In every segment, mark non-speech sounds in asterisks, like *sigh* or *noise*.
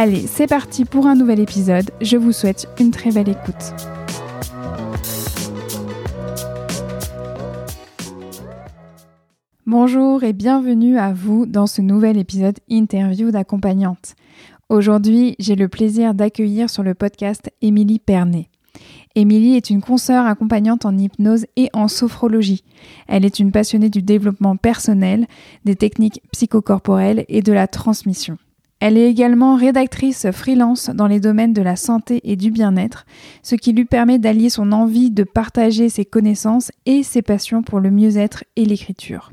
Allez, c'est parti pour un nouvel épisode. Je vous souhaite une très belle écoute. Bonjour et bienvenue à vous dans ce nouvel épisode interview d'accompagnante. Aujourd'hui, j'ai le plaisir d'accueillir sur le podcast Émilie Pernet. Émilie est une consoeur accompagnante en hypnose et en sophrologie. Elle est une passionnée du développement personnel, des techniques psychocorporelles et de la transmission. Elle est également rédactrice freelance dans les domaines de la santé et du bien-être, ce qui lui permet d'allier son envie de partager ses connaissances et ses passions pour le mieux-être et l'écriture.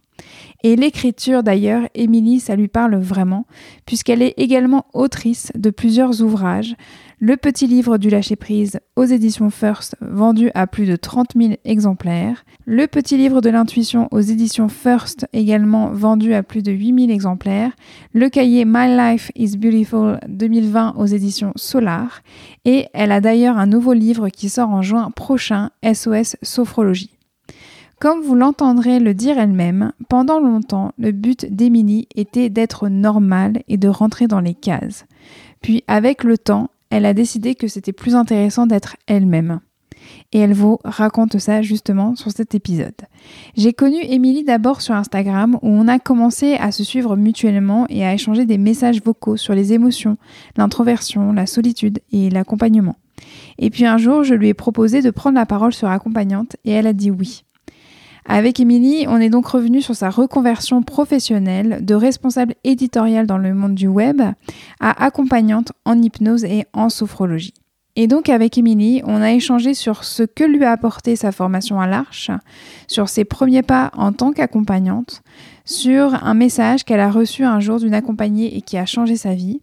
Et l'écriture d'ailleurs, Émilie, ça lui parle vraiment, puisqu'elle est également autrice de plusieurs ouvrages, le petit livre du lâcher-prise aux éditions First, vendu à plus de 30 000 exemplaires. Le petit livre de l'intuition aux éditions First, également vendu à plus de 8 000 exemplaires. Le cahier My Life is Beautiful 2020 aux éditions Solar. Et elle a d'ailleurs un nouveau livre qui sort en juin prochain, SOS Sophrologie. Comme vous l'entendrez le dire elle-même, pendant longtemps, le but d'Émilie était d'être normale et de rentrer dans les cases. Puis avec le temps, elle a décidé que c'était plus intéressant d'être elle-même. Et elle vous raconte ça justement sur cet épisode. J'ai connu Émilie d'abord sur Instagram où on a commencé à se suivre mutuellement et à échanger des messages vocaux sur les émotions, l'introversion, la solitude et l'accompagnement. Et puis un jour, je lui ai proposé de prendre la parole sur accompagnante et elle a dit oui. Avec Émilie, on est donc revenu sur sa reconversion professionnelle de responsable éditoriale dans le monde du web à accompagnante en hypnose et en sophrologie. Et donc avec Émilie, on a échangé sur ce que lui a apporté sa formation à l'Arche, sur ses premiers pas en tant qu'accompagnante, sur un message qu'elle a reçu un jour d'une accompagnée et qui a changé sa vie,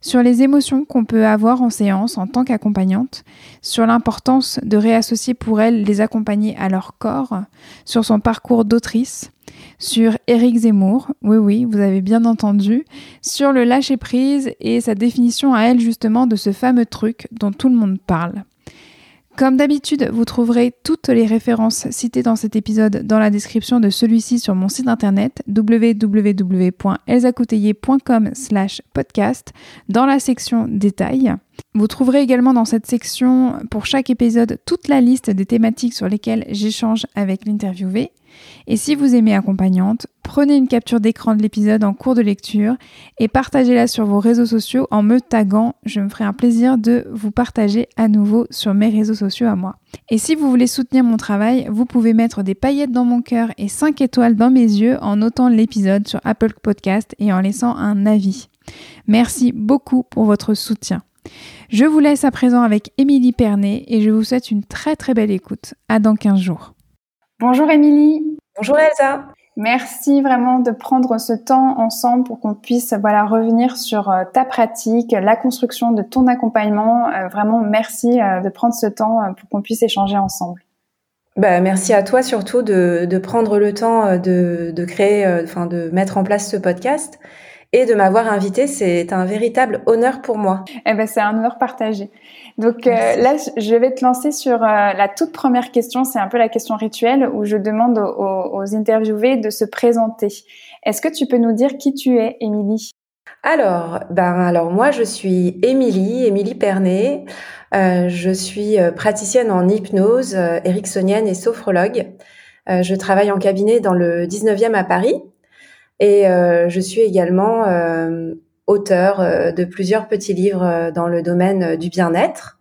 sur les émotions qu'on peut avoir en séance en tant qu'accompagnante, sur l'importance de réassocier pour elle les accompagnés à leur corps, sur son parcours d'autrice, sur Éric Zemmour, oui oui, vous avez bien entendu, sur le lâcher-prise et sa définition à elle justement de ce fameux truc dont tout le monde parle. Comme d'habitude, vous trouverez toutes les références citées dans cet épisode dans la description de celui-ci sur mon site internet www.elsacouteiller.com/podcast dans la section détails. Vous trouverez également dans cette section pour chaque épisode toute la liste des thématiques sur lesquelles j'échange avec l'interviewé. Et si vous aimez Accompagnante, prenez une capture d'écran de l'épisode en cours de lecture et partagez-la sur vos réseaux sociaux en me taguant. Je me ferai un plaisir de vous partager à nouveau sur mes réseaux sociaux à moi. Et si vous voulez soutenir mon travail, vous pouvez mettre des paillettes dans mon cœur et 5 étoiles dans mes yeux en notant l'épisode sur Apple Podcast et en laissant un avis. Merci beaucoup pour votre soutien. Je vous laisse à présent avec Émilie Pernet et je vous souhaite une très très belle écoute. À dans 15 jours. Bonjour Émilie. Bonjour Elsa. Merci vraiment de prendre ce temps ensemble pour qu'on puisse voilà revenir sur euh, ta pratique, la construction de ton accompagnement. Euh, vraiment merci euh, de prendre ce temps pour qu'on puisse échanger ensemble. Bah, merci à toi surtout de, de prendre le temps de, de créer, enfin de mettre en place ce podcast et de m'avoir invité. C'est un véritable honneur pour moi. Eh ben, c'est un honneur partagé. Donc euh, là, je vais te lancer sur euh, la toute première question. C'est un peu la question rituelle où je demande aux, aux interviewés de se présenter. Est-ce que tu peux nous dire qui tu es, Émilie? Alors, ben alors moi je suis Émilie, Émilie Pernet. Euh, je suis euh, praticienne en hypnose euh, ericksonienne et sophrologue. Euh, je travaille en cabinet dans le 19e à Paris et je suis également auteur de plusieurs petits livres dans le domaine du bien-être.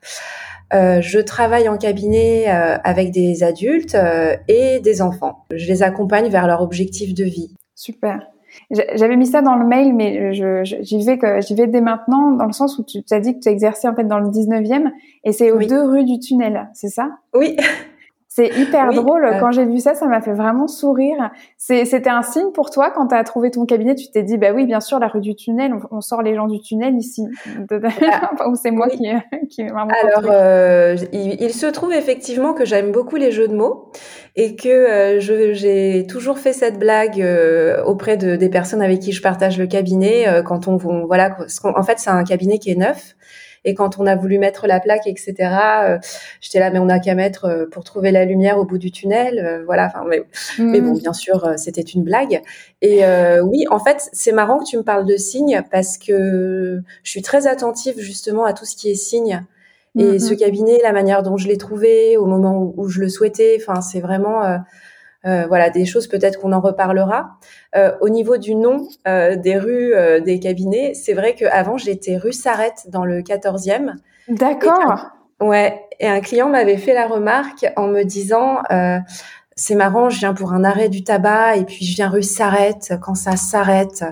je travaille en cabinet avec des adultes et des enfants. Je les accompagne vers leur objectif de vie. Super. J'avais mis ça dans le mail, mais j'y vais que j'y vais dès maintenant, dans le sens où tu as dit que tu exerçais en fait dans le 19e, et c'est aux deux rues du tunnel, c'est ça? Oui. C'est hyper drôle. Euh. Quand j'ai vu ça, ça m'a fait vraiment sourire. C'était un signe pour toi quand tu as trouvé ton cabinet. Tu t'es dit, bah oui, bien sûr, la rue du tunnel, on, sort les gens du tunnel ici. Ah, *laughs* Ou c'est moi qui, *laughs* qui Alors, euh, il, il, se trouve effectivement que j'aime beaucoup les jeux de mots et que euh, j'ai toujours fait cette blague euh, auprès de, des personnes avec qui je partage le cabinet. Euh, quand on, voilà, en fait, c'est un cabinet qui est neuf. Et quand on a voulu mettre la plaque, etc., euh, j'étais là, mais on n'a qu'à mettre euh, pour trouver la lumière au bout du tunnel. Euh, voilà. Enfin, mais, mais, bon, mm. bien sûr, c'était une blague. Et oui, en fait, c'est marrant que tu me parles de signes parce que je suis très attentive justement à tout ce qui est signe. Et mm, ce mm. cabinet, la manière dont je l'ai trouvé, au moment où, où, je le souhaitais, enfin, c'est vraiment euh, voilà, des choses peut-être qu'on en reparlera. Euh, au niveau du nom euh, des rues des cabinets, c'est vrai qu'avant j'étais rue Sarrette dans le 14e. D'accord. Ouais, et un client m'avait fait la remarque en me disant c'est marrant, je viens pour un arrêt du tabac et puis je viens rue Sarrette quand ça s'arrête.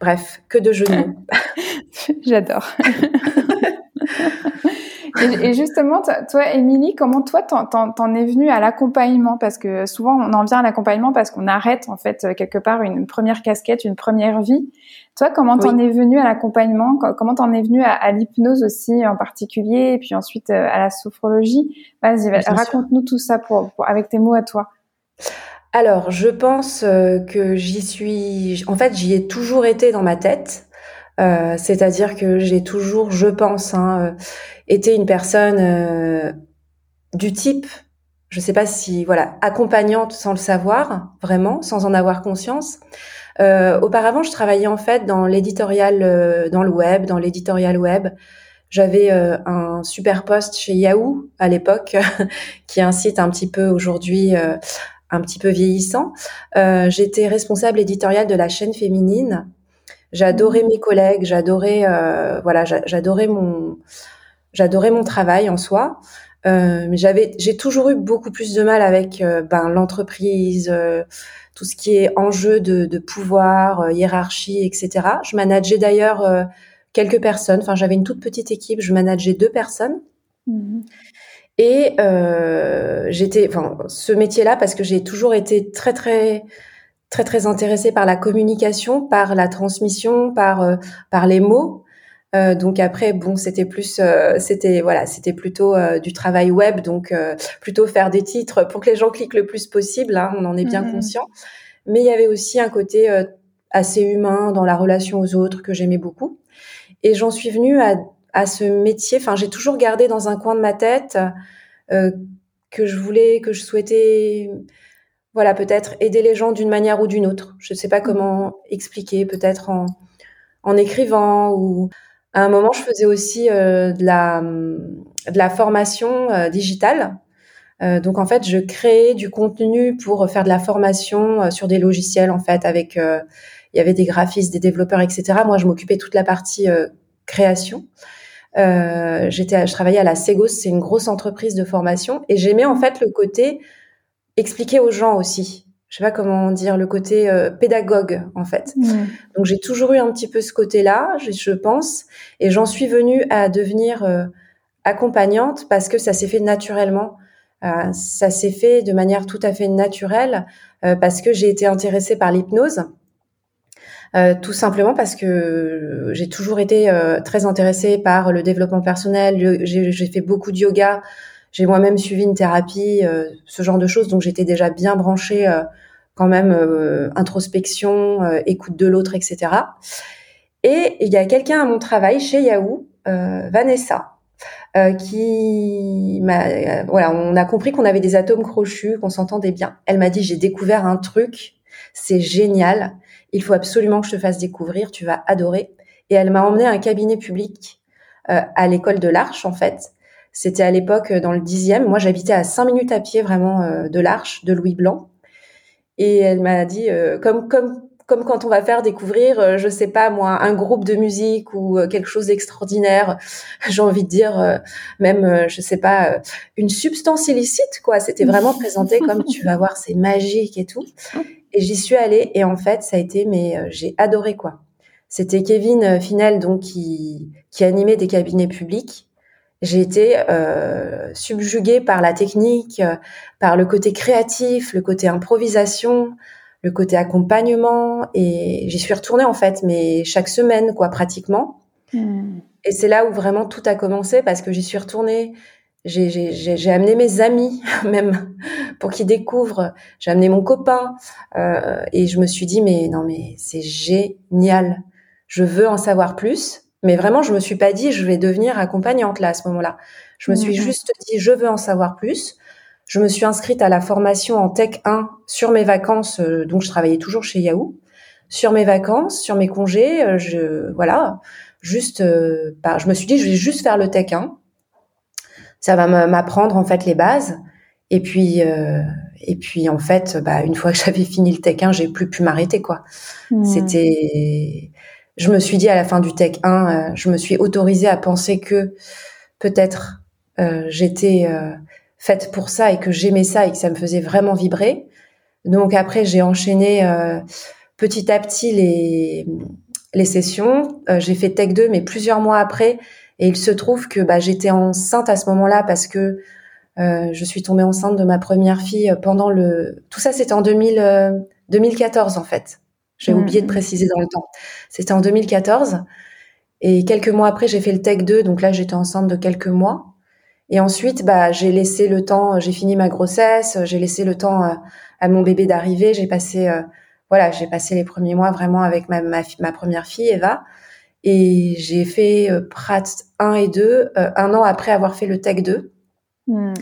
Bref, que de mots. *laughs* J'adore. *laughs* Et, justement, toi, Émilie, comment toi t'en, es venue à l'accompagnement? Parce que souvent, on en vient à l'accompagnement parce qu'on arrête en fait quelque part une première casquette, une première vie. Toi, comment t'en es venue à l'accompagnement? Comment t'en es venue à, l'hypnose aussi en particulier, et puis ensuite euh, à la sophrologie? Vas-y, raconte-nous tout ça pour, avec tes mots à toi. Alors, je pense euh, que j'y suis. En fait, j'y ai toujours été dans ma tête. Euh, c'est-à-dire que j'ai toujours, je pense, hein, euh, été une personne euh, du type, je sais pas si, voilà, accompagnante sans le savoir, vraiment, sans en avoir conscience. auparavant, je travaillais en fait dans l'éditorial, dans le web, dans l'éditorial web. J'avais un super poste chez Yahoo à l'époque, *laughs* qui est un un petit peu aujourd'hui un petit peu vieillissant. J'étais responsable éditoriale de la chaîne féminine J'adorais mes collègues, j'adorais euh, voilà, j'adorais mon j'adorais mon travail en soi. Euh, mais j'avais j'ai toujours eu beaucoup plus de mal avec euh, ben l'entreprise, euh, tout ce qui est enjeu de, de pouvoir, euh, hiérarchie, etc. Je manageais d'ailleurs quelques personnes. Enfin, j'avais une toute petite équipe. Je manageais deux personnes. Mmh. Et j'étais, enfin, ce métier-là, parce que j'ai toujours été très très très très intéressée par la communication, par la transmission, par euh, par les mots. Euh, donc après, bon, c'était plus, euh, c'était voilà, c'était plutôt du travail web, donc plutôt faire des titres pour que les gens cliquent le plus possible. Hein, on en est bien mmh, mmh. conscient. Mais il y avait aussi un côté assez humain dans la relation aux autres que j'aimais beaucoup. Et j'en suis venue à, à ce métier. Enfin, j'ai toujours gardé dans un coin de ma tête que je voulais, que je souhaitais voilà, peut-être aider les gens d'une manière ou d'une autre. Je ne sais pas mmh. comment expliquer, peut-être en, en écrivant ou à un moment, je faisais aussi euh, de, la, de la formation euh, digitale. Euh, donc en fait, je créais du contenu pour faire de la formation sur des logiciels en fait avec il y avait des graphistes, des développeurs, etc. Moi, je m'occupais toute la partie création. j'étais, je travaillais à la Segos, c'est une grosse entreprise de formation, et j'aimais en fait le côté expliquer aux gens aussi. Je sais pas comment dire le côté euh, pédagogue en fait. Donc j'ai toujours eu un petit peu ce côté-là, je, je pense, et j'en suis venue à devenir euh, accompagnante parce que ça s'est fait naturellement. Euh, ça s'est fait de manière tout à fait naturelle parce que j'ai été intéressée par l'hypnose. tout simplement parce que j'ai toujours été très intéressée par le développement personnel. J'ai fait beaucoup de yoga, j'ai moi-même suivi une thérapie, euh, ce genre de choses, donc j'étais déjà bien branchée euh, quand même euh, introspection, écoute de l'autre, etc. Et il y a quelqu'un à mon travail chez Yahoo, Vanessa, qui m'a, voilà, on a compris qu'on avait des atomes crochus, qu'on s'entendait bien. Elle m'a dit j'ai découvert un truc, c'est génial, il faut absolument que je te fasse découvrir, tu vas adorer. et elle m'a emmené à un cabinet public euh, à l'école de l'Arche en fait. C'était à l'époque dans le dixième. Moi, j'habitais à cinq minutes à pied vraiment euh, de l'Arche de Louis Blanc. Et elle m'a dit, euh, comme comme comme quand on va faire découvrir, euh, je sais pas moi, un groupe de musique ou euh, quelque chose d'extraordinaire. *laughs* J'ai envie de dire euh, même, je sais pas, une substance illicite quoi. C'était vraiment présenté comme tu vas voir, c'est magique et tout. Et j'y suis allée et en fait, ça a été, mais j'ai adoré quoi. C'était Kevin Finel donc qui qui animait des cabinets publics. J'ai été euh, subjuguée par la technique, par le côté créatif, le côté improvisation le côté accompagnement et j'y suis retournée en fait, mais chaque semaine quoi pratiquement. Hmm. Et c'est là où vraiment tout a commencé parce que j'y suis retournée. J'ai amené mes amis *laughs* même pour qu'ils découvrent. J'ai amené mon copain euh, et je me suis dit mais non mais c'est génial. Je veux en savoir plus. Mais vraiment, je me suis pas dit je vais devenir accompagnante là à ce moment-là. Je me suis hmm. juste dit je veux en savoir plus. Je me suis inscrite à la formation en Tech 1 sur mes vacances, euh, donc je travaillais toujours chez Yahoo. Sur mes vacances, sur mes congés, euh, je voilà, juste, euh, bah, je me suis dit, je vais juste faire le Tech 1. Ça va m'apprendre en fait les bases. Et puis, et puis en fait, bah, une fois que *laughs* j'avais fini le Tech 1, j'ai plus pu m'arrêter quoi. Mmh. C'était, je me suis dit à la fin du Tech 1, je me suis autorisée à penser que peut-être j'étais faite pour ça et que j'aimais ça et que ça me faisait vraiment vibrer. Donc après, j'ai enchaîné euh, petit à petit les, les sessions. Euh, j'ai fait Tech 2, mais plusieurs mois après. Et il se trouve que bah, j'étais enceinte à ce moment-là parce que euh, je suis tombée enceinte de ma première fille pendant le... Tout ça, c'était en 2000, 2014 en fait. J'ai mmh. oublié de préciser dans le temps. C'était en 2014. Et quelques mois après, j'ai fait le Tech 2. Donc là, j'étais enceinte de quelques mois. Et ensuite, bah, j'ai laissé le temps, j'ai fini ma grossesse, j'ai laissé le temps euh, à, mon bébé d'arriver. J'ai passé, euh, voilà, j'ai passé les premiers mois vraiment avec ma, ma, ma première fille, Eva. Et j'ai fait euh, Prat 1 et 2 un an après avoir fait le Tech 2. Mmh.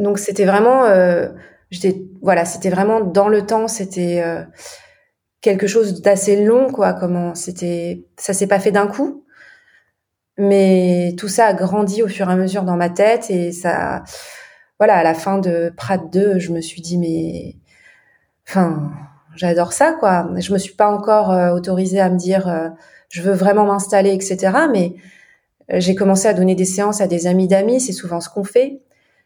Donc c'était vraiment, j'étais, voilà, c'était vraiment dans le temps, c'était quelque chose d'assez long, quoi. Comment c'était, ça s'est pas fait d'un coup. Mais tout ça a grandi au fur et à mesure dans ma tête et ça, voilà, à la fin de Prat 2, je me suis dit, mais, enfin, j'adore ça, quoi. Je me suis pas encore euh, autorisée à me dire, euh, je veux vraiment m'installer, etc. Mais euh, j'ai commencé à donner des séances à des amis d'amis, c'est souvent ce qu'on fait.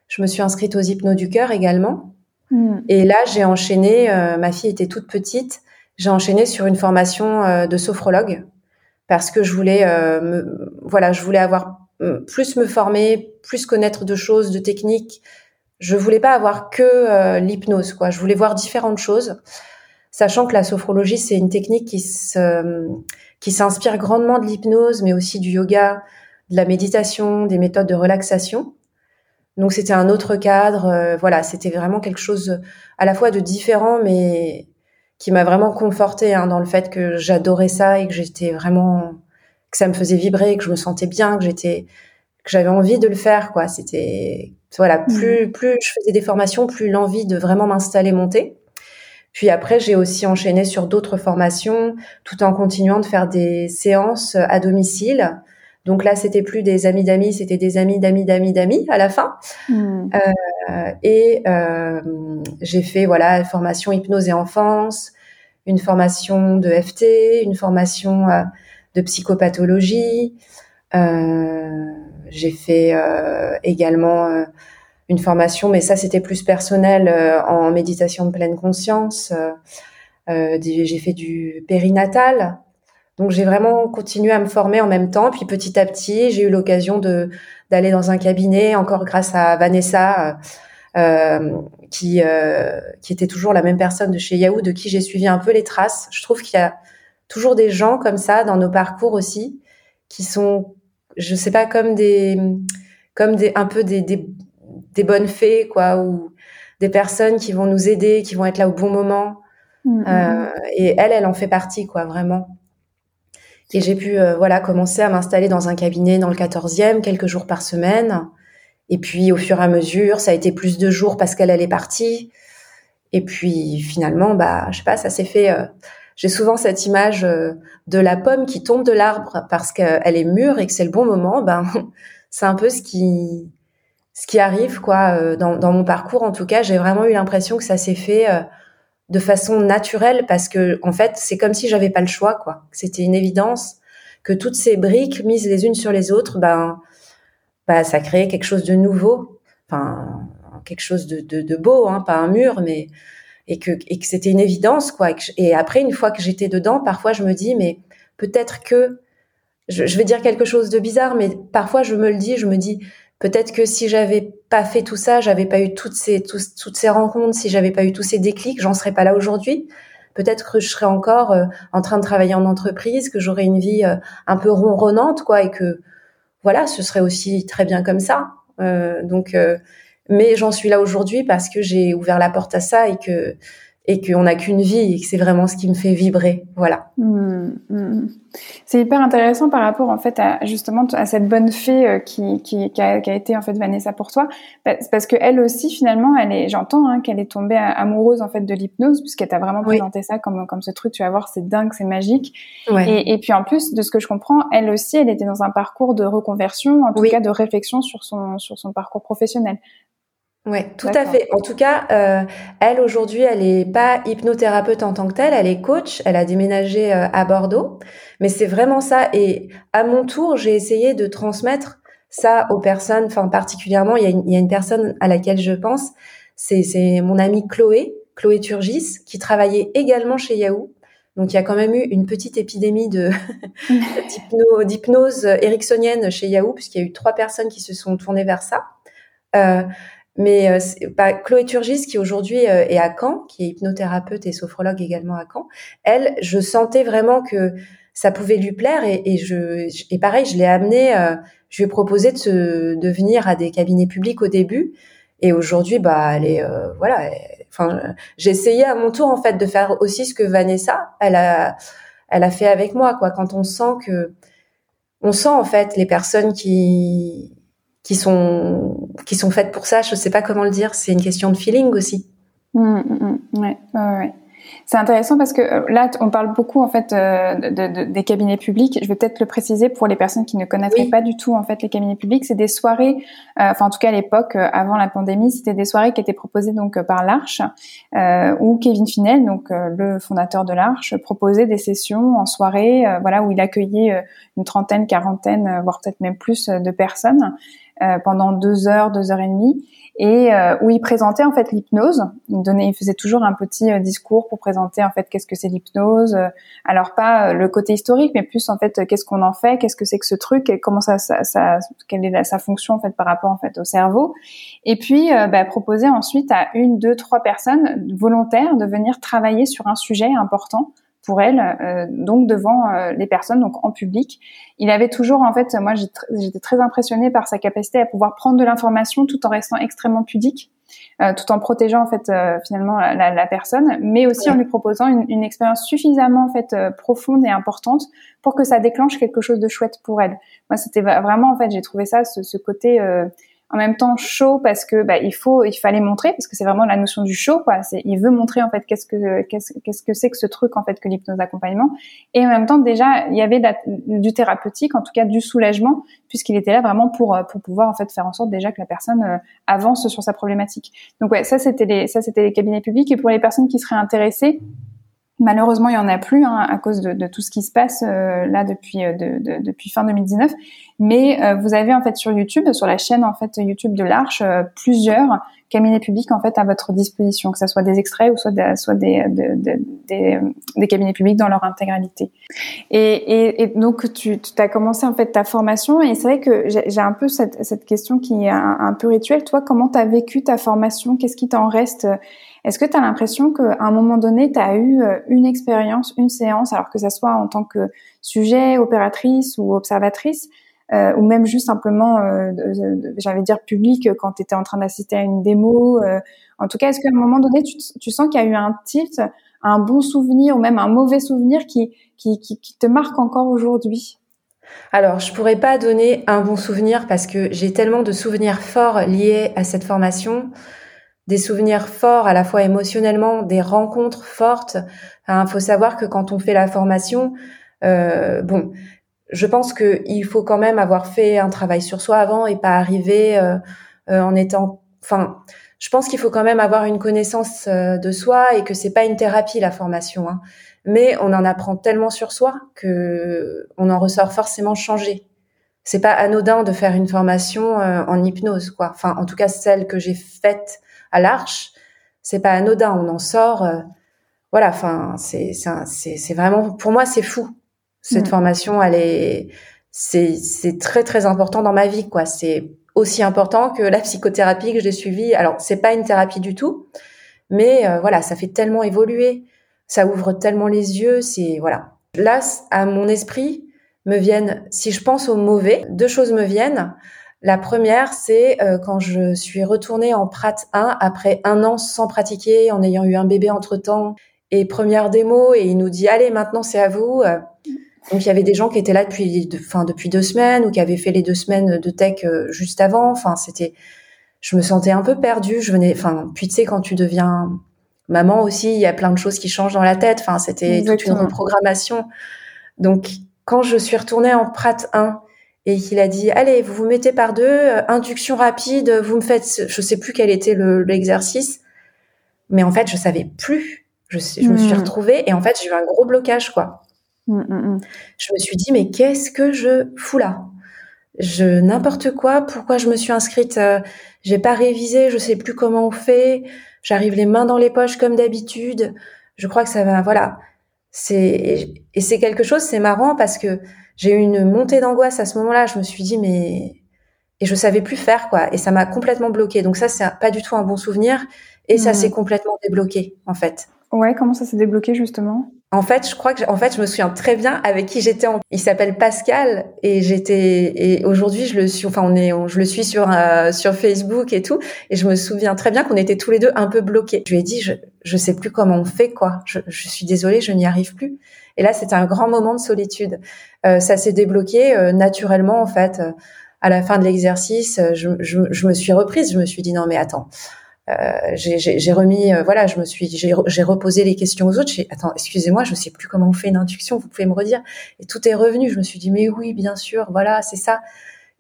Je me suis inscrite aux hypnos du cœur également. Hmm. Et là, j'ai enchaîné, ma fille était toute petite, j'ai enchaîné sur une formation de sophrologue parce que je voulais, euh, me, voilà, je voulais avoir euh, plus me former, plus connaître de choses, de techniques. Je voulais pas avoir que euh, l'hypnose, quoi. Je voulais voir différentes choses, sachant que la sophrologie c'est une technique qui se, qui s'inspire grandement de l'hypnose, mais aussi du yoga, de la méditation, des méthodes de relaxation. Donc c'était un autre cadre, voilà, c'était vraiment quelque chose à la fois de différent, mais qui m'a vraiment confortée hein, dans le fait que j'adorais ça et que j'étais vraiment que ça me faisait vibrer, que je me sentais bien, que j'étais que j'avais envie de le faire quoi. C'était voilà, mmh. plus plus je faisais des formations, plus l'envie de vraiment m'installer montait. Puis après, j'ai aussi enchaîné sur d'autres formations tout en continuant de faire des séances à domicile. Donc là, c'était plus des amis d'amis, c'était des amis d'amis d'amis d'amis à la fin. Mmh. Euh, et euh, j'ai fait voilà formation hypnose et enfance, une formation de FT, une formation euh, de psychopathologie. Euh, j'ai fait euh, également une formation, mais ça c'était plus personnel en méditation de pleine conscience. j'ai fait du périnatal. Donc j'ai vraiment continué à me former en même temps. Puis petit à petit, j'ai eu l'occasion de d'aller dans un cabinet, encore grâce à Vanessa, euh, qui euh, qui était toujours la même personne de chez Yahoo, de qui j'ai suivi un peu les traces. Je trouve qu'il y a toujours des gens comme ça dans nos parcours aussi, qui sont, je sais pas, comme des comme des un peu des, des, des bonnes fées quoi, ou des personnes qui vont nous aider, qui vont être là au bon moment. Mm, mm, euh, mm. et elle, elle en fait partie, quoi, vraiment. Et j'ai pu euh, voilà commencer à m'installer dans un cabinet dans le 14e quelques jours par semaine. Et puis au fur et à mesure, ça a été plus de jours parce qu'elle elle est partie. Et puis finalement, bah je sais pas, ça s'est fait, euh, j'ai souvent cette image de la pomme qui tombe de l'arbre parce qu'elle est mûre et que c'est le bon moment. Ben, *laughs* c'est un peu ce qui ce qui arrive quoi dans, dans mon parcours. En tout cas, j'ai vraiment eu l'impression que ça s'est fait de façon naturelle parce que en fait, c'est comme si j'avais pas le choix quoi. C'était une évidence que toutes ces briques mises les unes sur les autres, ben, bah, ça créait quelque chose de nouveau, enfin quelque chose de, de, beau, hein, pas un mur, mais et que, et que c'était une évidence quoi. Et, après, une fois que j'étais dedans, parfois je me dis mais peut-être que je vais dire quelque chose de bizarre, mais parfois je me le dis, je me dis peut-être que si j'avais pas fait tout ça, j'avais pas eu toutes ces toutes ces rencontres, si j'avais pas eu tous ces déclics, j'en serais pas là aujourd'hui. Peut-être que je serais encore euh, en train de travailler en entreprise, que j'aurais une vie euh, un peu ronronnante, quoi, et que voilà, ce serait aussi très bien comme ça. Euh, donc, mais j'en suis là aujourd'hui parce que j'ai ouvert la porte à ça et que et qu'on n'a qu'une vie et que c'est vraiment ce qui me fait vibrer. Voilà. Mmh, mmh. C'est hyper intéressant par rapport en fait à justement à cette bonne fée euh, qui, qui, qui, a, qui a été en fait Vanessa pour toi, parce que elle aussi finalement, elle est, j'entends hein, qu'elle est tombée amoureuse en fait de l'hypnose puisqu'elle t'a vraiment présenté ça comme comme ce truc. Tu vas voir, c'est dingue, c'est magique. Et, et, puis en plus de ce que je comprends, elle aussi, elle était dans un parcours de reconversion, en tout cas de réflexion sur son sur son parcours professionnel. Ouais, tout à fait. En tout cas, euh, elle aujourd'hui, elle est pas hypnothérapeute en tant que telle, elle est coach. Elle a déménagé euh, à Bordeaux, mais c'est vraiment ça. Et à mon tour, j'ai essayé de transmettre ça aux personnes. Enfin, particulièrement, il y a une, il y a une personne à laquelle je pense. C'est, c'est mon amie Chloé, Chloé Turgis, qui travaillait également chez Yahoo. Donc, il y a quand même eu une petite épidémie de *laughs* d'hypnose ericksonienne chez Yahoo, puisqu'il y a eu trois personnes qui se sont tournées vers ça. Euh, mais euh, bah, Chloé Turgis, qui aujourd'hui euh, est à Caen, qui est hypnothérapeute et sophrologue également à Caen, elle, je sentais vraiment que ça pouvait lui plaire et, et je et pareil, je l'ai amenée, euh, je lui ai proposé de, se, de venir à des cabinets publics au début et aujourd'hui, bah, elle est euh, voilà. Enfin, j'ai essayé à mon tour en fait de faire aussi ce que Vanessa, elle a, elle a fait avec moi quoi. Quand on sent que, on sent en fait les personnes qui qui sont qui sont faites pour ça. Je sais pas comment le dire. C'est une question de feeling aussi. Mmh, mmh, ouais, ouais, ouais. C'est intéressant parce que euh, là, on parle beaucoup en fait euh, de, de, des cabinets publics. Je vais peut-être le préciser pour les personnes qui ne connaîtraient pas du tout en fait les cabinets publics. C'est des soirées, euh, enfin en tout cas à l'époque avant la pandémie, c'était des soirées qui étaient proposées donc par l'Arche où Kevin Finel, donc le fondateur de l'Arche, proposait des sessions en soirée, voilà où il accueillait une trentaine, quarantaine, voire peut-être même plus de personnes euh, pendant deux heures, deux heures et demie, et euh, où il présentait en fait l'hypnose. Il donnait, il faisait toujours un petit euh, discours pour présenter en fait qu'est-ce que c'est l'hypnose. alors pas le côté historique, mais plus en fait qu'est-ce qu'on en fait, qu'est-ce que c'est que ce truc, et comment ça, ça, ça, quelle est sa fonction en fait par rapport en fait au cerveau. Et puis bah, proposer ensuite à une, deux, trois personnes volontaires de venir travailler sur un sujet important pour elle, euh, donc devant euh, les personnes, donc en public. Il avait toujours, en fait, moi j'étais très impressionnée par sa capacité à pouvoir prendre de l'information tout en restant extrêmement pudique, euh, tout en protégeant en fait finalement la, la, personne, mais aussi en lui proposant une, une expérience suffisamment en fait profonde et importante pour que ça déclenche quelque chose de chouette pour elle. Moi, c'était vraiment en fait, j'ai trouvé ça ce, ce côté en même temps chaud parce que bah, il faut il fallait montrer parce que c'est vraiment la notion du show quoi. C'est il veut montrer en fait qu'est-ce que qu'est-ce qu'est-ce que c'est que ce truc en fait que l'hypnose d'accompagnement. Et en même temps déjà il y avait du thérapeutique en tout cas du soulagement puisqu'il était là vraiment pour pour pouvoir en fait faire en sorte déjà que la personne euh, avance sur sa problématique. Donc ouais ça c'était les ça c'était les cabinets publics. Et pour les personnes qui seraient intéressées Malheureusement, il y en a plus hein, à cause de, de, tout ce qui se passe euh, là depuis euh, de, de, depuis fin 2019. Mais euh, vous avez en fait sur YouTube, sur la chaîne en fait YouTube de l'Arche, plusieurs cabinets publics en fait à votre disposition, que ce soit des extraits ou soit, soit des, des, des, cabinets publics dans leur intégralité. Et, et, et donc tu, tu as commencé en fait ta formation et c'est vrai que j'ai un peu cette, cette question qui est un, un peu rituelle. Toi, comment tu as vécu ta formation? Qu'est-ce qui t'en reste? Est-ce que tu as l'impression qu'à un moment donné, tu as eu euh, une expérience, une séance, alors que ça soit en tant que sujet, opératrice ou observatrice, euh, ou même juste simplement, euh, j'allais dire public, quand tu étais en train d'assister à une démo. Euh, en tout cas, est-ce qu'à un moment donné, tu, tu sens qu'il y a eu un tilt, un bon souvenir ou même un mauvais souvenir qui, qui, qui, qui te marque encore aujourd'hui? Alors, je pourrais pas donner un bon souvenir parce que j'ai tellement de souvenirs forts liés à cette formation des souvenirs forts à la fois émotionnellement, des rencontres fortes. Il faut savoir que quand on fait la formation, euh, bon, je pense qu'il faut quand même avoir fait un travail sur soi avant et pas arriver euh, euh, en étant, enfin, je pense qu'il faut quand même avoir une connaissance euh, de soi et que c'est pas une thérapie la formation, hein. mais on en apprend tellement sur soi que on en ressort forcément changé. C'est pas anodin de faire une formation en hypnose, quoi. Enfin, en tout cas celle que j'ai faite à l'Arche, c'est pas anodin. On en sort, euh, voilà. Enfin, c'est c'est vraiment pour moi c'est fou. Cette mm. formation, elle est c'est c'est très très important dans ma vie, quoi. C'est aussi important que la psychothérapie que j'ai suivie. Alors c'est pas une thérapie du tout, mais euh, voilà, ça fait tellement évoluer, ça ouvre tellement les yeux. C'est voilà. Là, à mon esprit, me viennent, si je pense au mauvais, deux choses me viennent. La première, c'est euh, quand je suis retournée en Prat 1 après un an sans pratiquer, en ayant eu un bébé entre temps, et première démo, et il nous dit allez maintenant c'est à vous. Donc il y avait des gens qui étaient là depuis, enfin depuis deux semaines ou qui avaient fait les deux semaines de tech euh, juste avant. Enfin c'était, je me sentais un peu perdue. Je venais, enfin puis tu sais quand tu deviens maman aussi, il y a plein de choses qui changent dans la tête. Enfin c'était toute une reprogrammation. Donc quand je suis retournée en Prat 1 et qu'il a dit allez vous vous mettez par deux euh, induction rapide vous me faites je sais plus quel était l'exercice. Mais en fait je savais plus. Je, je me suis hmm. retrouvée et en fait j'ai eu un gros blocage quoi. Hmm, hmm, je me suis dit mais qu'est-ce que je fous là? Je n'importe quoi pourquoi je me suis inscrite euh, j'ai pas révisé je sais plus comment on fait. J'arrive les mains dans les poches comme d'habitude. Je crois que ça va voilà. C'est et c'est quelque chose c'est marrant parce que j'ai eu une montée d'angoisse à ce moment-là. Je me suis dit, mais et je savais plus faire quoi. Et ça m'a complètement bloqué. Donc ça, c'est pas du tout un bon souvenir. Et ça s'est complètement débloqué en fait. Ouais, comment ça s'est débloqué justement? En fait, je crois que en fait, je me souviens très bien avec qui j'étais. En... Il s'appelle Pascal et j'étais et aujourd'hui je le suis. Enfin, on est, je le suis sur euh, sur Facebook et tout. Et je me souviens très bien qu'on était tous les deux un peu bloqués. Je lui ai dit, je je sais plus comment on fait quoi. Je, je suis désolée, je n'y arrive plus. Et là, c'était un grand moment de solitude. Euh, ça s'est débloqué euh, naturellement, en fait. Euh, à la fin de l'exercice, je, je, je, me suis reprise. Je me suis dit non, mais attends. J'ai remis, voilà, je me suis, j'ai reposé les questions aux autres. J'ai attends, excusez-moi, je sais plus comment on fait une induction. Vous pouvez me redire Et tout est revenu. Je me suis dit mais oui, bien sûr, voilà, c'est ça.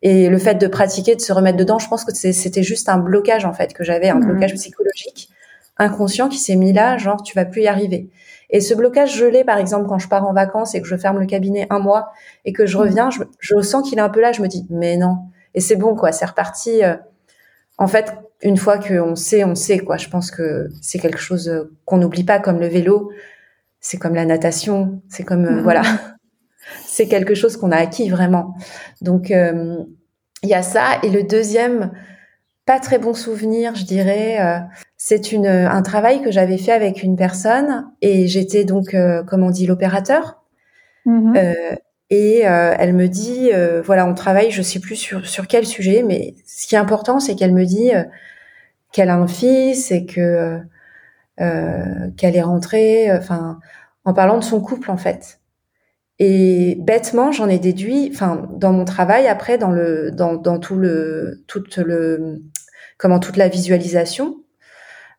Et le fait de pratiquer, de se remettre dedans, je pense que c'était juste un blocage en fait que j'avais, un mmh. blocage psychologique inconscient qui s'est mis là, genre tu vas plus y arriver. Et ce blocage, je l'ai par exemple quand je pars en vacances et que je ferme le cabinet un mois et que je mhm. reviens, je, je sens qu'il est un peu là, je me dis mais non. Et c'est bon quoi, c'est reparti. Euh, en fait, une fois qu'on sait, on sait quoi. Je pense que c'est quelque chose euh, qu'on n'oublie pas comme le vélo, c'est comme la natation, c'est comme euh, mhm. voilà, *laughs* c'est quelque chose qu'on a acquis vraiment. Donc il y a ça et le deuxième pas très bon souvenir, je dirais. Euh, c'est une un travail que j'avais fait avec une personne et j'étais donc, euh, comme on dit, l'opérateur. Euh, et elle me dit, voilà, on travaille, je sais plus sur sur quel sujet, mais ce qui est important, c'est qu'elle me dit qu'elle a un fils et que qu'elle est rentrée, enfin, en parlant de son couple en fait. Et bêtement, j'en ai déduit, enfin, dans mon travail après, dans le, dans, dans tout le, tout le, comment toute la visualisation,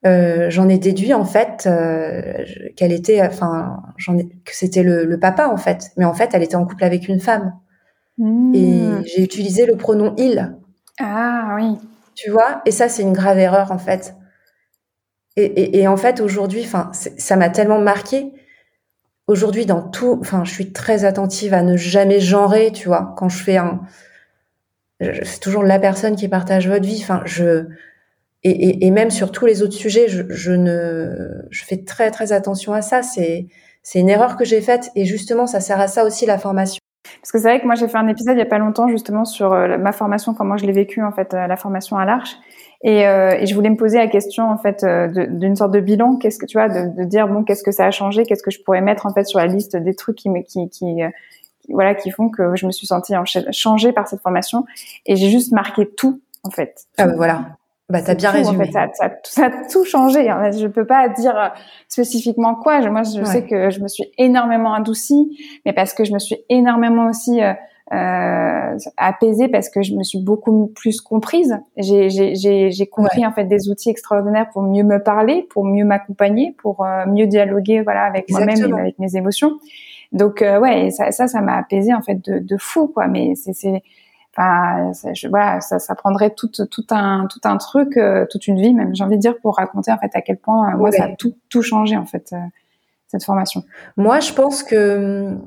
euh, j'en ai déduit en fait euh, qu'elle était, enfin, j'en ai, que c'était le, le, papa en fait, mais en fait, elle était en couple avec une femme. Mmh. Et j'ai utilisé le pronom il. Ah oui. Tu vois, et ça, c'est une grave erreur en fait. Et, en fait, aujourd'hui, ça m'a tellement marqué aujourd'hui dans tout, enfin, je suis très attentive à ne jamais genrer, tu vois, quand je fais un, c'est toujours la personne qui partage votre vie. Enfin, je et même sur tous les autres sujets, je, je, ne, je fais très très attention à ça. C'est c'est une erreur que j'ai faite et justement, ça sert à ça aussi la formation. Parce que c'est vrai que moi j'ai fait un épisode il y a pas longtemps justement sur euh, ma formation, comment je l'ai vécu en fait, euh, la formation à l'Arche. Et, euh, et, je voulais me poser la question en fait euh, d'une sorte de bilan. Qu'est-ce que tu vois, de, dire bon, qu'est-ce que ça a changé, qu'est-ce que je pourrais mettre en fait sur la liste des trucs qui me, qui, qui, voilà, qui font que je me suis sentie changée par cette formation. Et j'ai juste marqué tout en fait. Ah bah voilà. Bah t'as bien résumé. En fait, ça, ça, ça, a tout changé. Fait. Je peux pas dire spécifiquement quoi. Moi, je sais que je me suis énormément adoucie, mais parce que je me suis énormément aussi euh, apaisée parce que je me suis beaucoup plus comprise. J'ai compris en fait des outils extraordinaires pour mieux me parler, pour mieux m'accompagner, pour euh, mieux dialoguer voilà avec moi-même et avec mes émotions. Donc euh, ouais, ça ça m'a apaisé en fait de, de fou quoi. Mais c'est enfin je, voilà ça, ça prendrait tout tout un tout un truc euh, toute une vie même j'ai envie de dire pour raconter en fait à quel point moi ça a tout tout changé en fait cette formation. Moi je pense que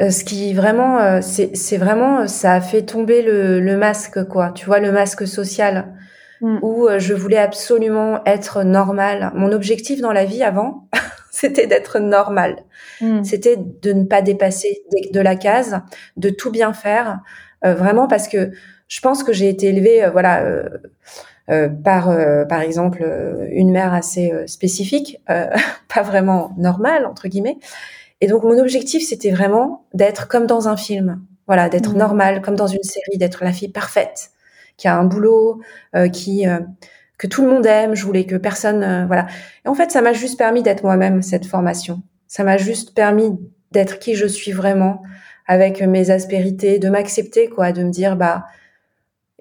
euh, ce qui vraiment, euh, c'est vraiment, ça a fait tomber le, le, masque, quoi. Tu vois, le masque social, mm. où euh, je voulais absolument être normale. Mon objectif dans la vie avant, *laughs* c'était d'être normale. Mm. C'était de ne pas dépasser de, la case, de tout bien faire, vraiment parce que je pense que j'ai été élevée, voilà. Euh, par par exemple une mère assez spécifique, *laughs* pas vraiment normale entre guillemets, et donc mon objectif, c'était vraiment d'être comme dans un film, voilà, d'être mmh. normal, comme dans une série, d'être la fille parfaite, qui a un boulot, euh, qui euh, que tout le monde aime. Je voulais que personne, euh, voilà. Et en fait, ça m'a juste permis d'être moi-même cette formation. Ça m'a juste permis d'être qui je suis vraiment, avec mes aspérités, de m'accepter, quoi, de me dire bah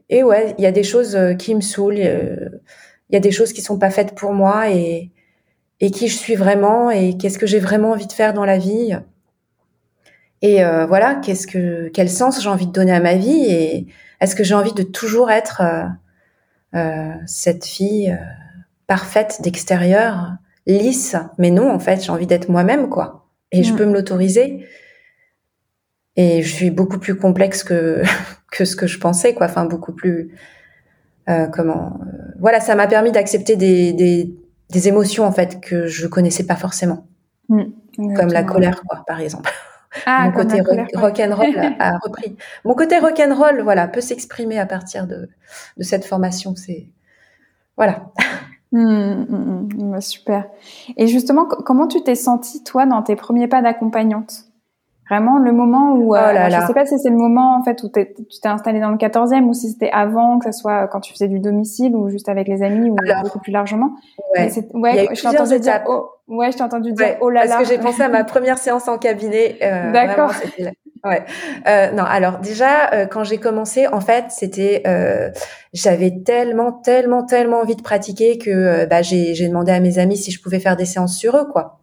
et ouais, il y a des choses qui me saoulent, il y a des choses qui sont pas faites pour moi et et qui je suis vraiment et qu'est-ce que j'ai vraiment envie de faire dans la vie. Et euh, voilà, qu'est-ce que quel sens j'ai envie de donner à ma vie et est-ce que j'ai envie de toujours être euh, euh cette fille euh, parfaite d'extérieur, lisse, mais non, en fait, j'ai envie d'être moi-même quoi. Et je mm. peux me l'autoriser. Et je suis beaucoup plus complexe que *laughs* que ce que je pensais quoi, enfin beaucoup plus euh, comment voilà, ça m'a permis d'accepter des, des des émotions en fait que je connaissais pas forcément, mm, comme la colère, quoi, par exemple. Ah, Mon côté rock and roll a repris. Mon côté rock and roll, voilà, peut s'exprimer à partir de, de cette formation. C'est voilà. Mm, mm, super. Et justement, comment tu t'es sentie toi dans tes premiers pas d'accompagnante? Vraiment le moment où, euh, oh là je sais pas si c'est le moment en fait où tu t'es installé dans le 14e ou si c'était avant, que ce soit quand tu faisais du domicile ou juste avec les amis ou beaucoup plus largement. Ouais, ouais je t'ai entendu dire, oh, ouais, je t'ai entendu dire, oh là là. Parce que j'ai pensé à ma *laughs* première séance en cabinet. Euh, D'accord. Ouais. Euh, non, alors déjà euh, quand j'ai commencé, en fait, c'était, euh, j'avais tellement, tellement, tellement envie de pratiquer que euh, bah, j'ai, demandé à mes amis si je pouvais faire des séances sur eux, quoi.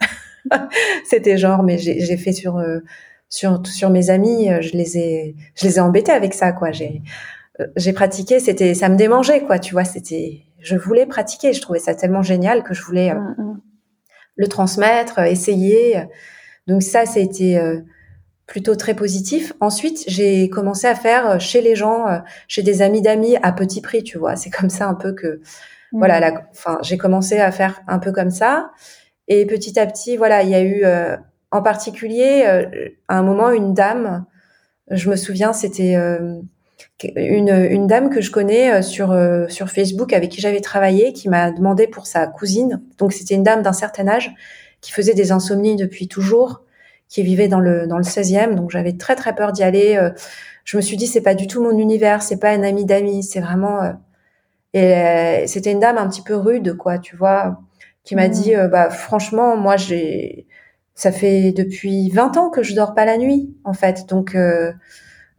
*laughs* c'était genre, mais j'ai, j'ai fait sur sur sur mes amis, euh, je les ai je les ai embêtés avec ça quoi. J'ai euh, j'ai pratiqué, c'était ça me démangeait quoi, tu vois, c'était je voulais pratiquer, je trouvais ça tellement génial que je voulais euh, mm, mm. le transmettre, essayer. Donc ça c'était plutôt très positif. Ensuite, j'ai commencé à faire chez les gens, chez des amis d'amis à petit prix, tu vois. C'est comme ça un peu que mm. voilà, enfin, j'ai commencé à faire un peu comme ça et petit à petit, voilà, il y a eu en particulier, euh, à un moment, une dame, je me souviens, c'était euh, une, une, dame que je connais euh, sur sur Facebook avec qui j'avais travaillé, qui m'a demandé pour sa cousine. Donc c'était une dame d'un certain âge qui faisait des insomnies depuis toujours, qui vivait dans le dans le 16e. Donc j'avais très très peur d'y aller. Je me suis dit c'est pas du tout mon univers, c'est pas un ami d'amis, c'est vraiment et c'était une dame un petit peu rude quoi, tu vois, qui m'a mmh. dit bah franchement moi j'ai ça fait depuis 20 ans que je dors pas la nuit, en fait. Donc, euh,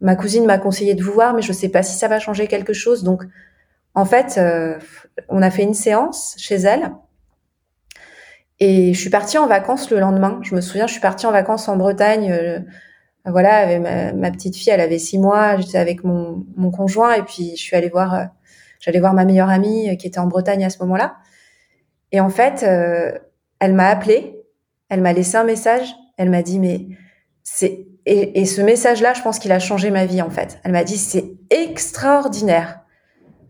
ma cousine m'a conseillé de vous voir, mais je sais pas si ça va changer quelque chose. Donc, en fait, euh, on a fait une séance chez elle. Et je suis partie en vacances le lendemain. Je me souviens, je suis partie en vacances en Bretagne. Euh, voilà, avec ma, petite fille, elle avait six mois. J'étais avec mon, mon, conjoint et puis je suis allée voir, j'allais voir ma meilleure amie qui était en Bretagne à ce moment-là. Et en fait, elle m'a appelée elle m'a laissé un message. Elle m'a dit, mais c'est, et, ce message-là, je pense qu'il a changé ma vie, en fait. Elle m'a dit, c'est extraordinaire.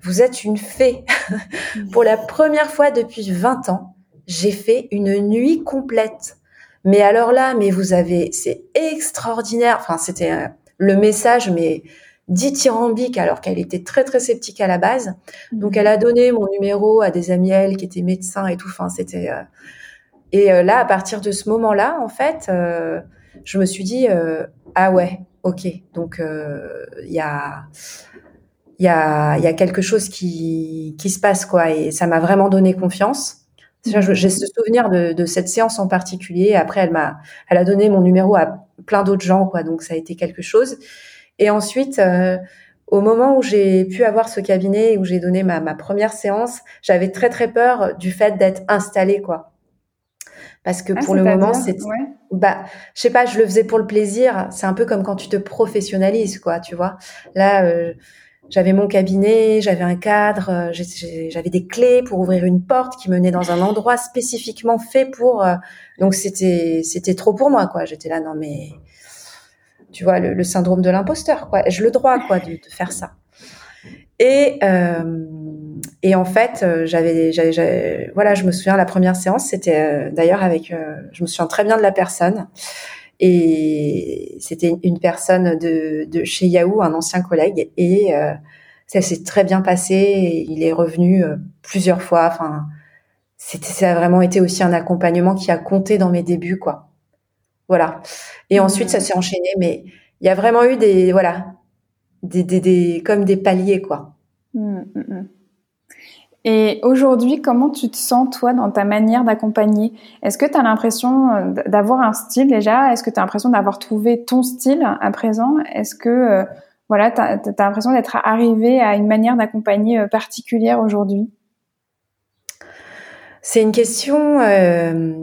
Vous êtes une fée. *laughs* Pour la première fois depuis 20 ans, j'ai fait une nuit complète. Mais alors là, mais vous avez, c'est extraordinaire. Enfin, c'était euh, le message, mais dithyrambique alors qu'elle était très très sceptique à la base. Donc mmh. elle a donné mon numéro à des amis elle qui étaient médecins et tout. Enfin, c'était euh, et euh, là, à partir de ce moment-là, en fait, euh, je me suis dit euh, ah ouais, ok. Donc il y a il y a y a quelque chose qui qui se passe quoi et ça m'a vraiment donné confiance. J'ai ce souvenir de, de, cette séance en particulier. Après, elle m'a, elle a donné mon numéro à plein d'autres gens, quoi. Donc, ça a été quelque chose. Et ensuite, au moment où j'ai pu avoir ce cabinet, où j'ai donné ma, ma première séance, j'avais très très peur du fait d'être installée, quoi. Parce que Ah, pour le moment, c'est, Ouais. bah, je sais pas, je le faisais pour le plaisir. C'est un peu comme quand tu te professionnalises, quoi, tu vois. Là, euh, j'avais mon cabinet, j'avais un cadre, euh, j'avais des clés pour ouvrir une porte qui menait dans un endroit spécifiquement fait pour. euh, donc c'était c'était trop pour moi, quoi. J'étais là, non mais, tu vois, le, le syndrome de l'imposteur, quoi. J'ai le droit, quoi, de, de faire ça. Et euh, et en fait, euh, j'avais, j'avais, j'avais- voilà, je me souviens la première séance, c'était euh, d'ailleurs avec, euh, je me souviens très bien de la personne, et c'était une personne de, de chez Yahoo, un ancien collègue, et euh, ça s'est très bien passé. il est revenu euh, plusieurs fois. Enfin, c'était, ça a vraiment été aussi un accompagnement qui a compté dans mes débuts, quoi. Voilà. Et Mhm. ensuite, ça s'est enchaîné, mais il y a vraiment eu des, voilà, des, des, des comme des paliers, quoi. Mm, mm, mm. Et aujourd'hui, comment tu te sens, toi, dans ta manière d'accompagner? Est-ce que tu as l'impression euh, d'avoir un style déjà? Est-ce que tu as l'impression d'avoir trouvé ton style à présent? Est-ce que euh, voilà, tu as, l'impression d'être arrivé à une manière d'accompagner euh, particulière aujourd'hui? C'est une question euh,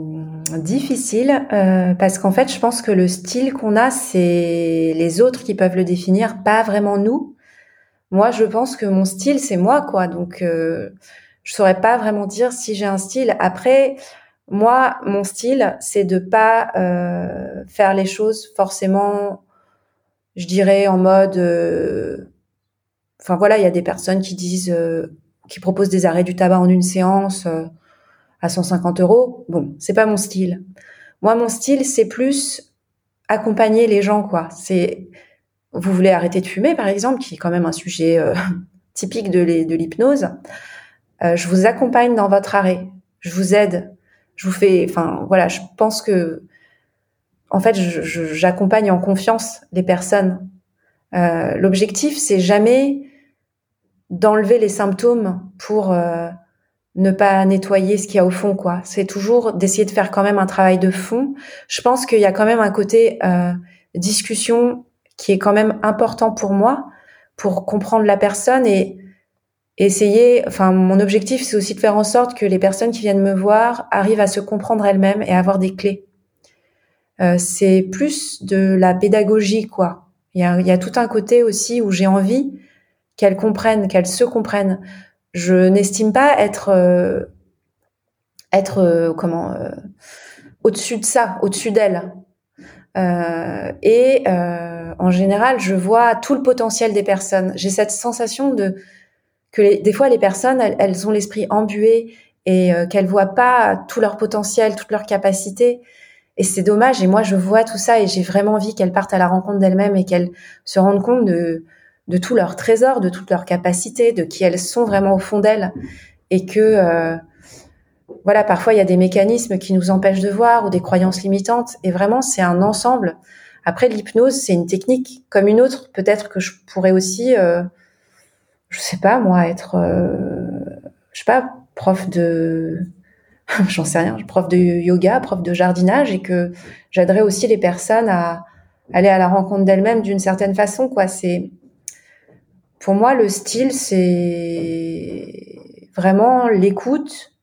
difficile euh, parce qu'en fait, je pense que le style qu'on a, c'est les autres qui peuvent le définir, pas vraiment nous. Moi, je pense que mon style, c'est moi, quoi. Donc, euh, je saurais pas vraiment dire si j'ai un style. Après, moi, mon style, c'est de pas euh, faire les choses forcément, je dirais, en mode. euh, Enfin voilà, il y a des personnes qui disent, euh, qui proposent des arrêts du tabac en une séance euh, à 150 euros. Bon, c'est pas mon style. Moi, mon style, c'est plus accompagner les gens, quoi. C'est vous voulez arrêter de fumer, par exemple, qui est quand même un sujet euh, *laughs* typique de l'hy- de l'hypnose, euh, je vous accompagne dans votre arrêt. Je vous aide. Je vous fais, enfin, voilà, je pense que, en fait, j'accompagne en confiance les personnes. Euh, L'objectif, c'est jamais d'enlever les symptômes pour euh, ne pas nettoyer ce qu'il y a au fond, quoi. C'est toujours d'essayer de faire quand même un travail de fond. Je pense qu'il y a quand même un côté euh, discussion qui est quand même important pour moi pour comprendre la personne et essayer enfin mon objectif c'est aussi de faire en sorte que les personnes qui viennent me voir arrivent à se comprendre elles-mêmes et avoir des clés. Euh, c'est plus de la pédagogie quoi. Il y a, tout un côté aussi où j'ai envie qu'elles comprennent qu'elles se comprennent. Je n'estime pas être euh, être euh, comment au-dessus de ça au-dessus d'elles euh, et euh, en général, je vois tout le potentiel des personnes. J'ai cette sensation de que des fois les personnes, elles, ont l'esprit embué et euh, qu'elles voient pas tout leur potentiel, toute leur capacité. Et c'est dommage. Et moi, je vois tout ça et j'ai vraiment envie qu'elles partent à la rencontre d'elles-mêmes et qu'elles se rendent compte de de tout leur trésor, de toute leur capacité, de qui elles sont vraiment au fond d'elles, et que euh, voilà, parfois il y a des mécanismes qui nous empêchent de voir ou des croyances limitantes. Et vraiment, c'est un ensemble. Après, l'hypnose, c'est une technique comme une autre. Peut-être que je pourrais aussi, euh, je sais pas moi, être, euh, je sais pas, prof de, *laughs* j'en sais rien, prof de yoga, prof de jardinage, et que j'aiderais aussi les personnes à aller à la rencontre d'elles-mêmes d'une certaine façon. Quoi, c'est pour moi le style, c'est vraiment l'écoute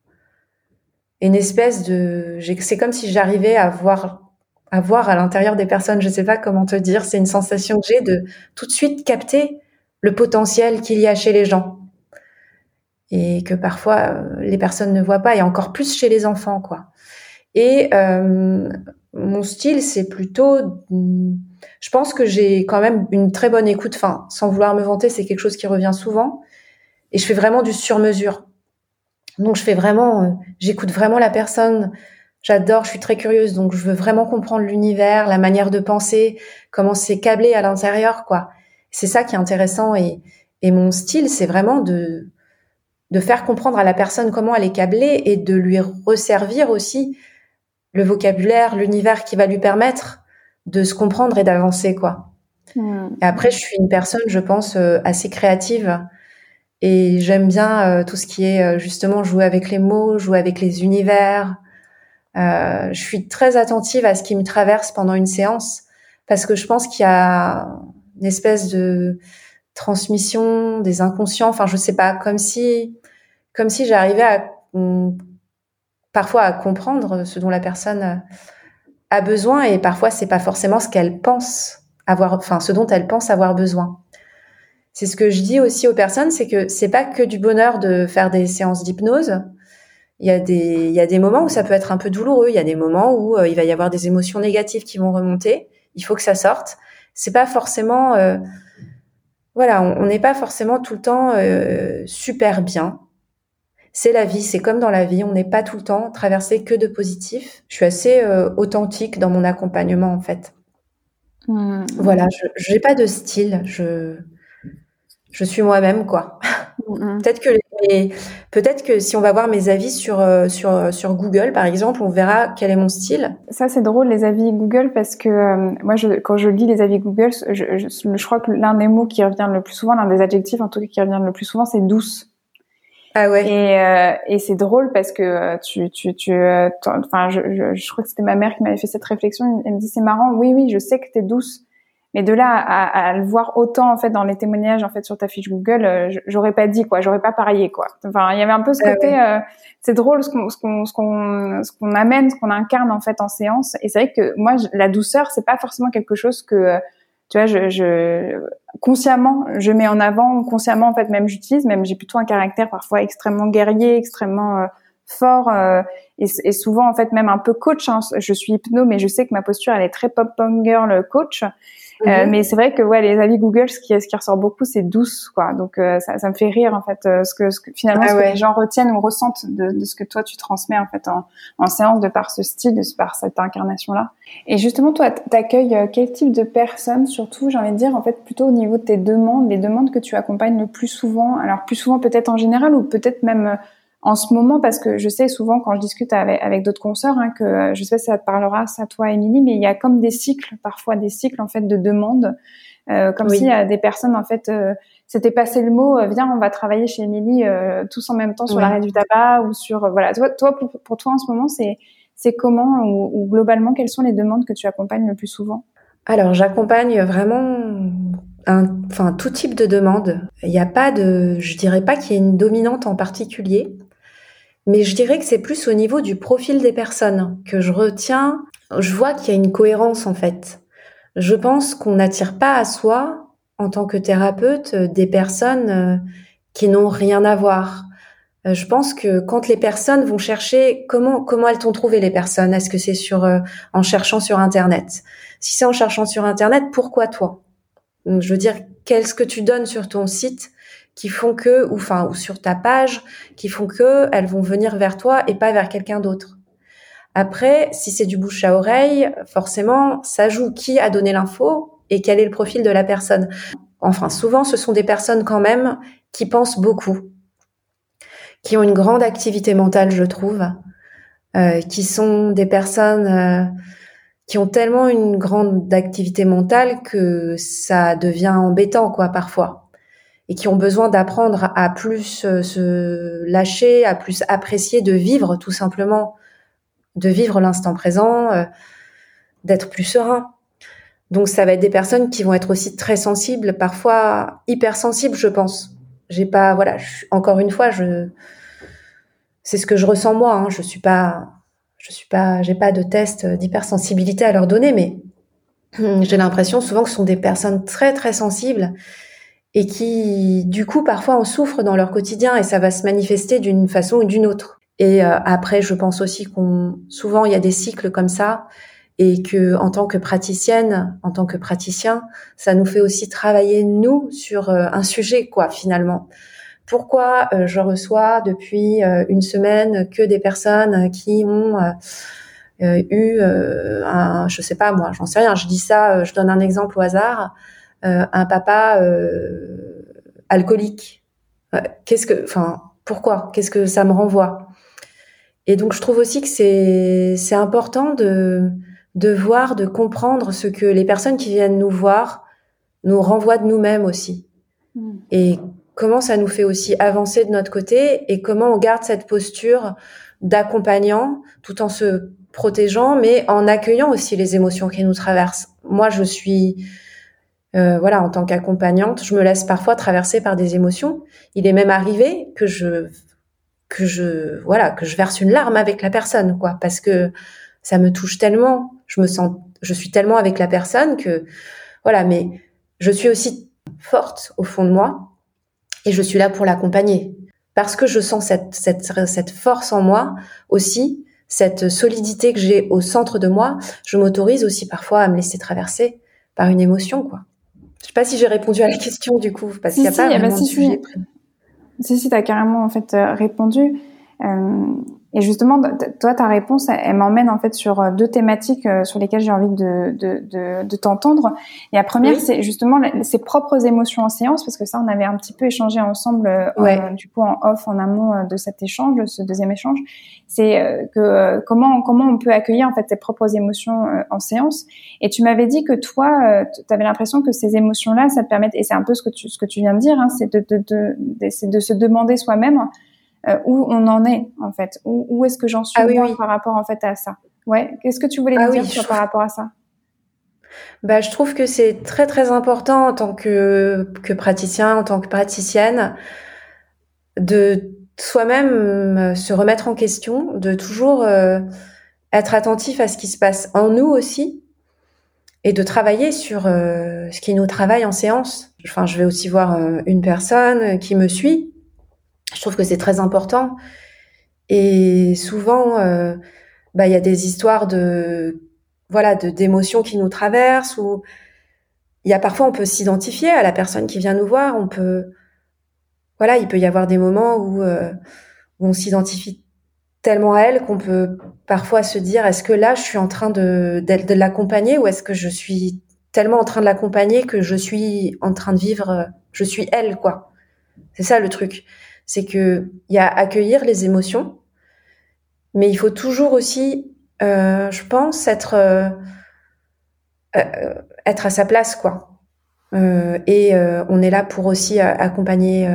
une espèce de c'est comme si j'arrivais à voir à voir à l'intérieur des personnes. Je sais pas comment te dire. C'est une sensation que j'ai de tout de suite capter le potentiel qu'il y a chez les gens. Et que parfois euh, les personnes ne voient pas et encore plus chez les enfants quoi. Et euh, mon style c'est plutôt je pense que j'ai quand même une très bonne écoute. Enfin sans vouloir me vanter c'est quelque chose qui revient souvent. Et je fais vraiment du sur mesure donc je fais vraiment, euh, j'écoute vraiment la personne. J'adore, je suis très curieuse, donc je veux vraiment comprendre l'univers, la manière de penser, comment c'est câblé à l'intérieur, quoi. C'est ça qui est intéressant et, et mon style, c'est vraiment de de faire comprendre à la personne comment elle est câblée et de lui resservir aussi le vocabulaire, l'univers qui va lui permettre de se comprendre et d'avancer, quoi. Et après, je suis une personne, je pense, euh, assez créative. Et j'aime bien euh, tout ce qui est euh, justement jouer avec les mots, jouer avec les univers. Euh, je suis très attentive à ce qui me traverse pendant une séance parce que je pense qu'il y a une espèce de transmission des inconscients. Enfin, je sais pas, comme si, comme si j'arrivais à parfois à comprendre ce dont la personne a besoin et parfois c'est pas forcément ce qu'elle pense avoir, enfin ce dont elle pense avoir besoin. C'est ce que je dis aussi aux personnes, c'est que c'est pas que du bonheur de faire des séances d'hypnose. Il y a des, il y a des moments où ça peut être un peu douloureux. Il y a des moments où euh, il va y avoir des émotions négatives qui vont remonter. Il faut que ça sorte. C'est pas forcément, euh, voilà, on n'est pas forcément tout le temps euh, super bien. C'est la vie, c'est comme dans la vie, on n'est pas tout le temps traversé que de positif. Je suis assez authentique dans mon accompagnement en fait. Mmh. Voilà, je n'ai pas de style. Je je suis moi-même, quoi. Peut-être que peut-être que si on va voir mes avis sur euh, sur sur Google, par exemple, on verra quel est mon style. Ça, c'est drôle les avis Google parce que euh, moi, je, quand je lis les avis Google, je, je, je crois que l'un des mots qui revient le plus souvent, l'un des adjectifs en tout cas qui revient le plus souvent, c'est douce. Ah ouais. Et, euh, et c'est drôle parce que tu, tu, tu, enfin, je, je, je, crois que c'était ma mère qui m'avait fait cette réflexion. Elle me dit c'est marrant, oui, oui, je sais que t'es douce, mais de là à, à, le voir autant en fait dans les témoignages en fait sur ta fiche Google, euh, j'aurais pas dit quoi, j'aurais pas parié quoi. Enfin, il y avait un peu ce côté, euh, c'est drôle ce qu'on ce qu'on ce qu'on ce qu'on amène, ce qu'on incarne en fait en séance. Et c'est vrai que moi, la douceur, c'est pas forcément quelque chose que tu vois, je, je consciemment je mets en avant, consciemment en fait même j'utilise, même j'ai plutôt un caractère parfois extrêmement guerrier, extrêmement euh, fort euh, et, et, souvent en fait même un peu coach. Hein. Je suis hypno, mais je sais que ma posture elle est très pop punk girl coach. Euh, mhm. mais c'est vrai que ouais, les avis Google, ce qui, ce qui ressort beaucoup, c'est douce, quoi. Donc euh, ça, ça, me fait rire en fait, euh, ce que, ce que finalement ah ce que les gens retiennent ou ressentent de, de, ce que toi tu transmets en fait en, en séance, de par ce style, de par cette incarnation-là. Et justement, toi, t'accueilles quel type de personnes, surtout, j'ai envie de dire en fait plutôt au niveau de tes demandes, les demandes que tu accompagnes le plus souvent? Alors plus souvent peut-être en général ou peut-être même en ce moment, parce que je sais souvent quand je discute avec, avec d'autres consoeurs, hein, que euh, je sais si ça te parlera, ça toi, Émilie, mais il y a comme des cycles, parfois des cycles en fait de demandes, euh, comme s'il y a des personnes en fait, euh, c'était passé le mot, euh, viens, on va travailler chez Émilie tous en même temps sur l'arrêt du tabac ou sur voilà. Toi, toi pour, toi en ce moment, c'est c'est comment ou, ou, globalement quelles sont les demandes que tu accompagnes le plus souvent? Alors j'accompagne vraiment un, enfin tout type de demande. Il n'y a pas de, je dirais pas qu'il y ait une dominante en particulier. Mais je dirais que c'est plus au niveau du profil des personnes que je retiens. Je vois qu'il y a une cohérence en fait. Je pense qu'on n'attire pas à soi, en tant que thérapeute, des personnes euh, qui n'ont rien à voir. Euh, je pense que quand les personnes vont chercher comment comment elles t'ont trouvé les personnes, est-ce que c'est sur euh, en cherchant sur internet? Si c'est en cherchant sur internet, pourquoi toi? Je veux dire, qu'est-ce que tu donnes sur ton site qui font que, ou enfin, ou sur ta page, qui font que elles vont venir vers toi et pas vers quelqu'un d'autre. Après, si c'est du bouche à oreille, forcément, ça joue qui a donné l'info et quel est le profil de la personne. Enfin, souvent, ce sont des personnes quand même qui pensent beaucoup, qui ont une grande activité mentale, je trouve, euh, qui sont des personnes euh, qui ont tellement une grande activité mentale que ça devient embêtant, quoi, parfois et qui ont besoin d'apprendre à plus euh, se lâcher, à plus apprécier, de vivre tout simplement, de vivre l'instant présent, euh, d'être plus serein. Donc ça va être des personnes qui vont être aussi très sensibles, parfois hypersensibles, je pense. J'ai pas, voilà, encore une fois, c'est ce que je ressens moi. Hein. Je suis pas, je suis pas, j'ai pas de test d'hypersensibilité à leur donner, mais *clears throat* j'ai l'impression souvent que ce sont des personnes très très sensibles et qui, du coup, parfois en souffrent dans leur quotidien et ça va se manifester d'une façon ou d'une autre. Et euh, après, je pense aussi qu'on, souvent, il y a des cycles comme ça et que, en tant que praticienne, en tant que praticien, ça nous fait aussi travailler nous sur euh, un sujet, quoi, finalement. Pourquoi euh, je reçois depuis une semaine que des personnes qui ont eu un, je sais pas moi, j'en sais rien, je dis ça, je donne un exemple au hasard euh, un papa euh, alcoolique. Euh, qu'est-ce que, enfin, pourquoi? Qu'est-ce que ça me renvoie? Et donc, je trouve aussi que c'est c'est important de de voir, de comprendre ce que les personnes qui viennent nous voir nous renvoient de nous-mêmes aussi. Hmm. Et comment ça nous fait aussi avancer de notre côté et comment on garde cette posture d'accompagnant tout en se protégeant, mais en accueillant aussi les émotions qui nous traversent. Moi, je suis euh, voilà, en tant qu'accompagnante, je me laisse parfois traverser par des émotions. Il est même arrivé que je que je voilà que je verse une larme avec la personne, quoi, parce que ça me touche tellement. Je me sens, je suis tellement avec la personne que voilà. Mais je suis aussi forte au fond de moi et je suis là pour l'accompagner parce que je sens cette cette cette force en moi aussi cette solidité que j'ai au centre de moi, je m'autorise aussi parfois à me laisser traverser par une émotion, quoi. Je sais pas si j'ai répondu à la question du coup, parce qu'il n'y a pas vraiment de sujet. Si, si, tu as carrément en fait euh, répondu. Et justement, toi, ta réponse, elle, m'emmène en fait sur euh, deux thématiques euh, sur lesquelles j'ai envie de, de, de, de t'entendre. Et la première, c'est justement ses propres émotions en séance, parce que ça, on avait un petit peu échangé ensemble, euh, du coup, en off, en amont de cet échange, de ce deuxième échange. C'est que comment comment on peut accueillir en fait ses propres émotions en séance. Et tu m'avais dit que toi, tu avais l'impression que ces émotions-là, ça te permet, et c'est un peu ce que tu ce que tu viens de dire, hein, c'est de, de, de, de se demander soi-même euh, où on en est en fait, où, où est-ce que j'en suis ah par rapport en fait à ça? Ouais, qu'est-ce que tu voulais ah dire par rapport à ça? Bah, je trouve que c'est très très important en tant que, que praticien, en tant que praticienne, de soi-même se remettre en question, de toujours euh, être attentif à ce qui se passe en nous aussi, et de travailler sur euh, ce qui nous travaille en séance. Enfin, je vais aussi voir une personne qui me suit je trouve que c'est très important. Et souvent, euh, bah, il y a des histoires de voilà de d'émotions qui nous traversent ou il y a parfois on peut s'identifier à la personne qui vient nous voir. On peut voilà, il peut y avoir des moments où, euh, on s'identifie tellement à elle qu'on peut parfois se dire est-ce que là je suis en train de, de, de l'accompagner ou est-ce que je suis tellement en train de l'accompagner que je suis en train de vivre je suis elle quoi c'est ça le truc c'est que il y a accueillir les émotions, mais il faut toujours aussi, euh, je pense, être euh, euh, être à sa place, quoi. et on est là pour aussi accompagner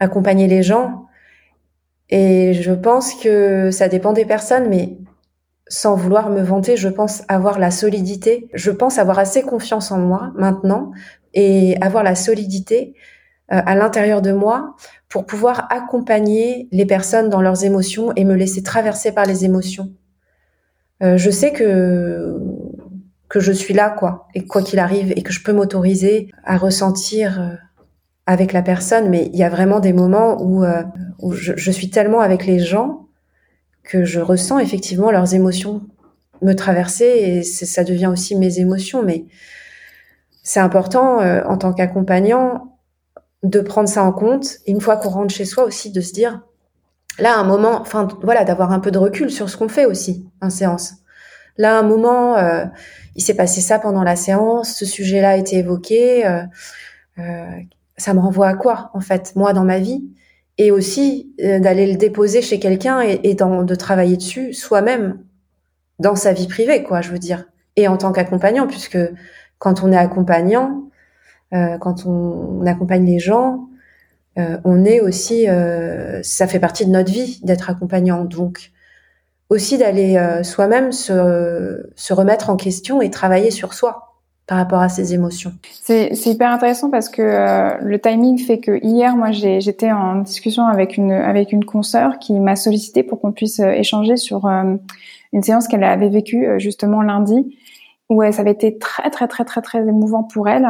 accompagner les gens. Et je pense que ça dépend des personnes, mais sans vouloir me vanter, je pense avoir la solidité. Je pense avoir assez confiance en moi maintenant et avoir la solidité à l'intérieur de moi pour pouvoir accompagner les personnes dans leurs émotions et me laisser traverser par les émotions. Euh, je sais que que je suis là quoi et quoi qu'il arrive et que je peux m'autoriser à ressentir euh, avec la personne mais il y a vraiment des moments où euh, où je, je, suis tellement avec les gens que je ressens effectivement leurs émotions me traverser et ça devient aussi mes émotions mais c'est important euh, en tant qu'accompagnant de prendre ça en compte. Une fois qu'on rentre chez soi aussi, de se dire, là, un moment, enfin, voilà, d'avoir un peu de recul sur ce qu'on fait aussi en séance. Là, un moment, euh, il s'est passé ça pendant la séance, ce sujet-là a été évoqué. Euh, euh, ça me renvoie à quoi, en fait, moi, dans ma vie? Et aussi d'aller le déposer chez quelqu'un et de travailler dessus soi-même, dans sa vie privée, quoi, je veux dire. Et en tant qu'accompagnant, puisque quand on est accompagnant, euh, quand on, accompagne les gens, euh, on est aussi, euh, ça fait partie de notre vie d'être accompagnant. Donc aussi d'aller soi-même se, se remettre en question et travailler sur soi par rapport à ses émotions. C'est hyper intéressant parce que le timing fait que hier, moi, j'étais en discussion avec une avec une consoeur qui m'a sollicité pour qu'on puisse échanger sur une séance qu'elle avait vécue justement lundi où ça avait été très très très très très émouvant pour elle.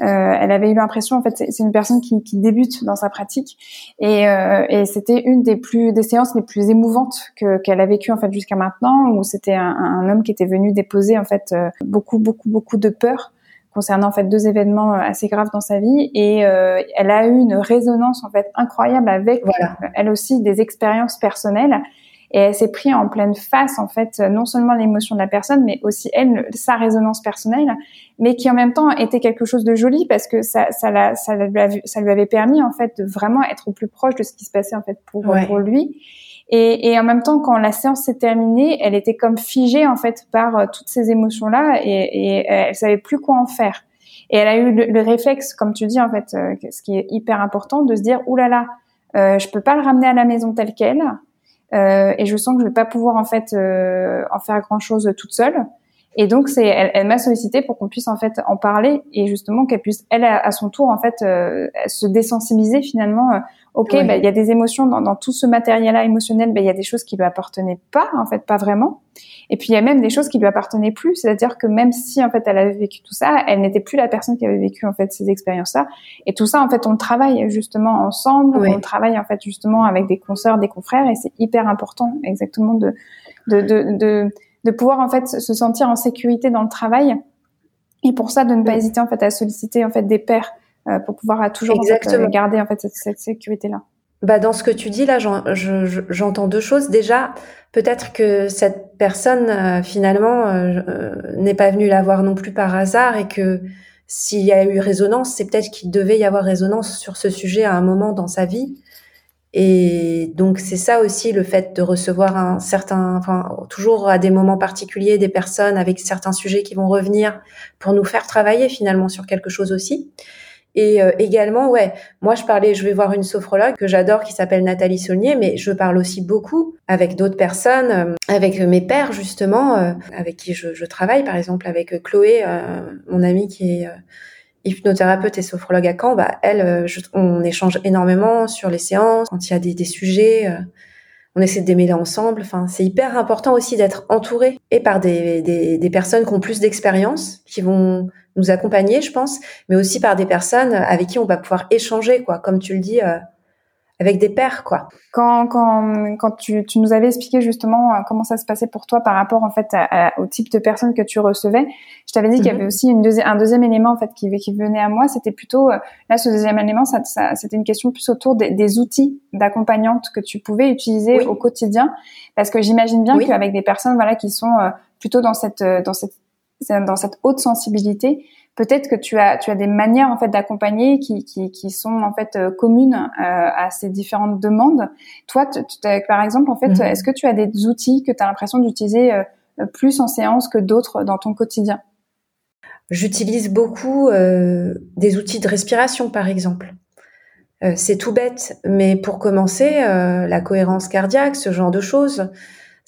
Euh, elle avait eu l'impression, en fait, c'est une personne qui, qui, débute dans sa pratique, et, euh, et c'était une des plus des séances les plus émouvantes que qu'elle a vécues en fait jusqu'à maintenant, où c'était un, un, homme qui était venu déposer en fait euh, beaucoup beaucoup beaucoup de peur concernant en fait deux événements euh, assez graves dans sa vie, et euh, elle a eu une résonance en fait incroyable avec voilà. elle aussi des expériences personnelles et elle s'est pris en pleine face, en fait, non seulement l'émotion de la personne, mais aussi elle, sa résonance personnelle, mais qui en même temps était quelque chose de joli parce que ça, ça, la, ça, lui, ça lui avait permis, en fait, de vraiment être au plus proche de ce qui se passait, en fait, pour, pour lui. Et, et, en même temps, quand la séance s'est terminée, elle était comme figée, en fait, par euh, toutes ces émotions-là et, et elle savait plus quoi en faire. Et elle a eu le, réflexe, comme tu dis, en fait, euh, ce qui est hyper important, de se dire, oulala, là là, euh, je peux pas le ramener à la maison tel quel. Euh, et je sens que je vais pas pouvoir en fait euh, en faire grand chose toute seule. Et donc, c'est, elle, elle m'a sollicité pour qu'on puisse en fait en parler et justement qu'elle puisse, elle, à, son tour, en fait, euh, se désensibiliser finalement. Euh, ok, bah, il y a des émotions dans, dans tout ce matériel-là émotionnel, bah, il y a des choses qui lui appartenaient pas, en fait, pas vraiment. Et puis il y a même des choses qui lui appartenaient plus, c'est-à-dire que même si en fait elle avait vécu tout ça, elle n'était plus la personne qui avait vécu en fait ces expériences-là. Et tout ça, en fait, on le travaille justement ensemble, on travaille en fait justement avec des consoeurs, des confrères, et c'est hyper important, exactement de de, de, de de pouvoir en fait se sentir en sécurité dans le travail et pour ça de ne pas hésiter en fait à solliciter en fait des pairs euh, pour pouvoir toujours euh, garder en fait cette, sécurité là. Bah dans ce que tu dis là, j'entends deux choses. Déjà, peut-être que cette personne euh, finalement n'est pas venue la voir non plus par hasard et que s'il y a eu résonance, c'est peut-être qu'il devait y avoir résonance sur ce sujet à un moment dans sa vie et donc c'est ça aussi le fait de recevoir un certain, enfin toujours à des moments particuliers des personnes avec certains sujets qui vont revenir pour nous faire travailler finalement sur quelque chose aussi. Et euh, également, ouais, moi je parlais, je vais voir une sophrologue que j'adore qui s'appelle Nathalie Saulnier, mais je parle aussi beaucoup avec d'autres personnes, euh, avec mes pères justement, euh, avec qui je, je, travaille, par exemple avec Chloé, mon amie qui est hypnothérapeute et sophrologue à Caen, bah, elle, euh, on échange énormément sur les séances, quand il y a des, sujets, euh, on essaie de démêler ensemble. Enfin, c'est hyper important aussi d'être entouré et par des, des, des personnes qui ont plus d'expérience, qui vont nous accompagner, je pense, mais aussi par des personnes avec qui on va pouvoir échanger, quoi. Comme tu le dis, euh, avec des pères, quoi. Quand, quand, quand tu, tu nous avais expliqué justement euh, comment ça se passait pour toi par rapport en fait au type de personnes que tu recevais, je t'avais dit qu'il y avait mhm. aussi une un deuxième élément en fait qui, qui venait à moi. C'était plutôt euh, là ce deuxième élément, ça, ça c'était une question plus autour des, des outils d'accompagnante que tu pouvais utiliser au quotidien, parce que j'imagine bien qu'avec des personnes voilà qui sont euh, plutôt dans cette dans cette dans cette haute sensibilité, peut-être que tu as tu as des manières en fait d'accompagner qui, qui, qui sont en fait euh, communes euh, à ces différentes demandes. Toi, par exemple, en fait, mhm. est-ce que tu as des outils que tu as l'impression d'utiliser euh, plus en séance que d'autres dans ton quotidien? J'utilise beaucoup des outils de respiration, par exemple. c'est tout bête, mais pour commencer, la cohérence cardiaque, ce genre de choses,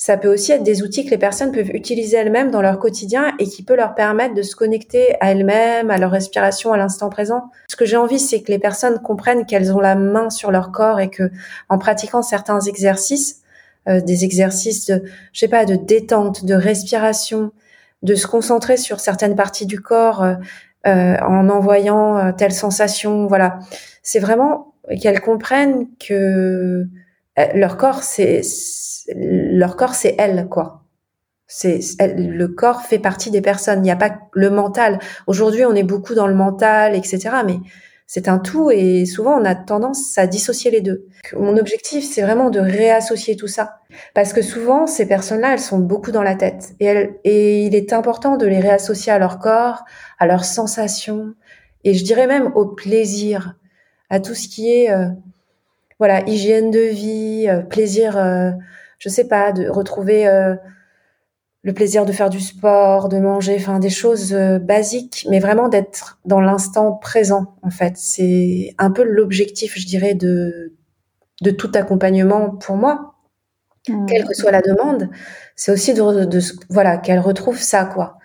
ça peut aussi être des outils que les personnes peuvent utiliser elles-mêmes dans leur quotidien et qui peut leur permettre de se connecter à elles-mêmes, à leur respiration, à l'instant présent. Ce que j'ai envie, c'est que les personnes comprennent qu'elles ont la main sur leur corps et que, en pratiquant certains exercices, euh, des exercices de, je sais pas, de détente, de respiration, de se concentrer sur certaines parties du corps euh, euh en envoyant euh, telle sensation, voilà. C'est vraiment qu'elles comprennent que leur corps, c'est leur corps, c'est elle, quoi. C'est le corps fait partie des personnes. Il n'y a pas le mental. Aujourd'hui, on est beaucoup dans le mental, etc. Mais c'est un tout et souvent on a tendance à dissocier les deux. Mon objectif, c'est vraiment de réassocier tout ça. Parce que souvent, ces personnes-là, elles sont beaucoup dans la tête. Et, et il est important de les réassocier à leur corps, à leurs sensations, et je dirais même au plaisir, à tout ce qui est, euh, voilà, hygiène de vie, euh, plaisir euh, je sais pas, de retrouver euh, le plaisir de faire du sport, de manger, enfin des choses euh, basiques, mais vraiment d'être dans l'instant présent. En fait, c'est un peu l'objectif, je dirais, de de tout accompagnement pour moi, mmh. quelle que soit la demande. C'est aussi de, de voilà qu'elle retrouve ça quoi,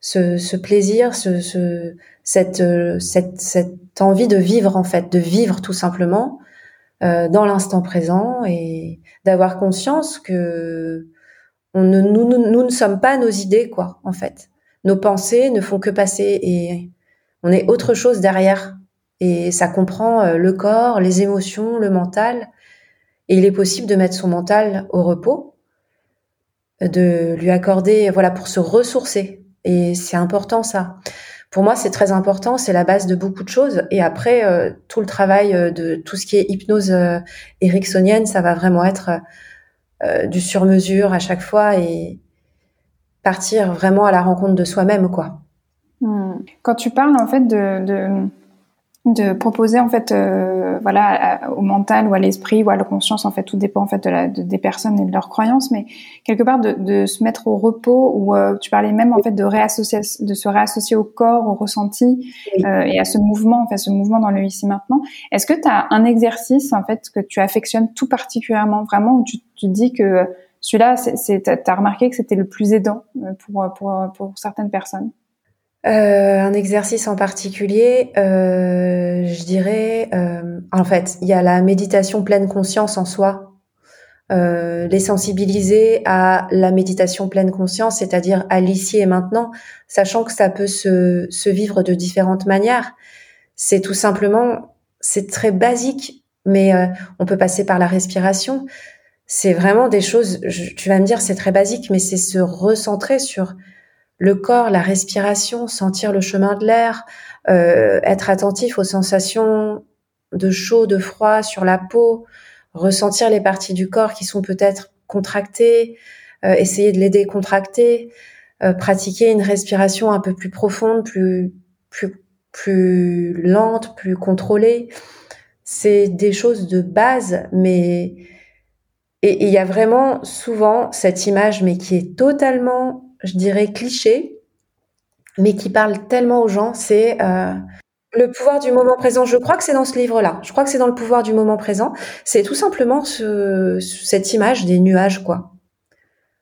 ce, ce plaisir, ce, ce cette, cette cette envie de vivre en fait, de vivre tout simplement dans l'instant présent et d'avoir conscience que nous, nous, ne sommes pas nos idées, quoi, en fait. Nos pensées ne font que passer et on est autre chose derrière. Et ça comprend euh, le corps, les émotions, le mental. Et il est possible de mettre son mental au repos, de lui accorder, voilà, pour se ressourcer. Et c'est important ça pour moi, c'est très important, c'est la base de beaucoup de choses. Et après, euh, tout le travail euh, de tout ce qui est hypnose euh, ericksonienne, ça va vraiment être du sur-mesure à chaque fois et partir vraiment à la rencontre de soi-même, quoi. Hmm. Quand tu parles en fait de de proposer en fait euh, voilà au mental ou à l'esprit ou à la conscience en fait tout dépend en fait de la, des personnes et de leurs croyances mais quelque part de, de se mettre au repos ou euh, tu parlais même en fait de réassocier de se réassocier au corps au ressenti euh, et à ce mouvement en fait ce mouvement dans le ici maintenant. Est-ce que tu as un exercice en fait que tu affectionnes tout particulièrement vraiment où tu te dis que celui-là, tu as remarqué que c'était le plus aidant pour, pour, pour certaines personnes? Euh, un exercice en particulier, euh, je dirais, euh, en fait, il y a la méditation pleine conscience en soi. Euh, les sensibiliser à la méditation pleine conscience, c'est-à-dire à, l'ici et maintenant, sachant que ça peut se, se vivre de différentes manières. C'est tout simplement, c'est très basique, mais euh, on peut passer par la respiration. C'est vraiment des choses, tu vas me dire, c'est très basique, mais c'est se recentrer sur le corps, la respiration, sentir le chemin de l'air, euh, être attentif aux sensations de chaud, de froid sur la peau, ressentir les parties du corps qui sont peut-être contractées, euh, essayer de les décontracter, euh, pratiquer une respiration un peu plus profonde, plus plus plus lente, plus contrôlée. C'est des choses de base, mais et il y a vraiment souvent cette image, mais qui est totalement je dirais, cliché, mais qui parle tellement aux gens, c'est euh, le pouvoir du moment présent. Je crois que c'est dans ce livre-là. Je crois que c'est dans le pouvoir du moment présent. C'est tout simplement ce, cette image des nuages, quoi.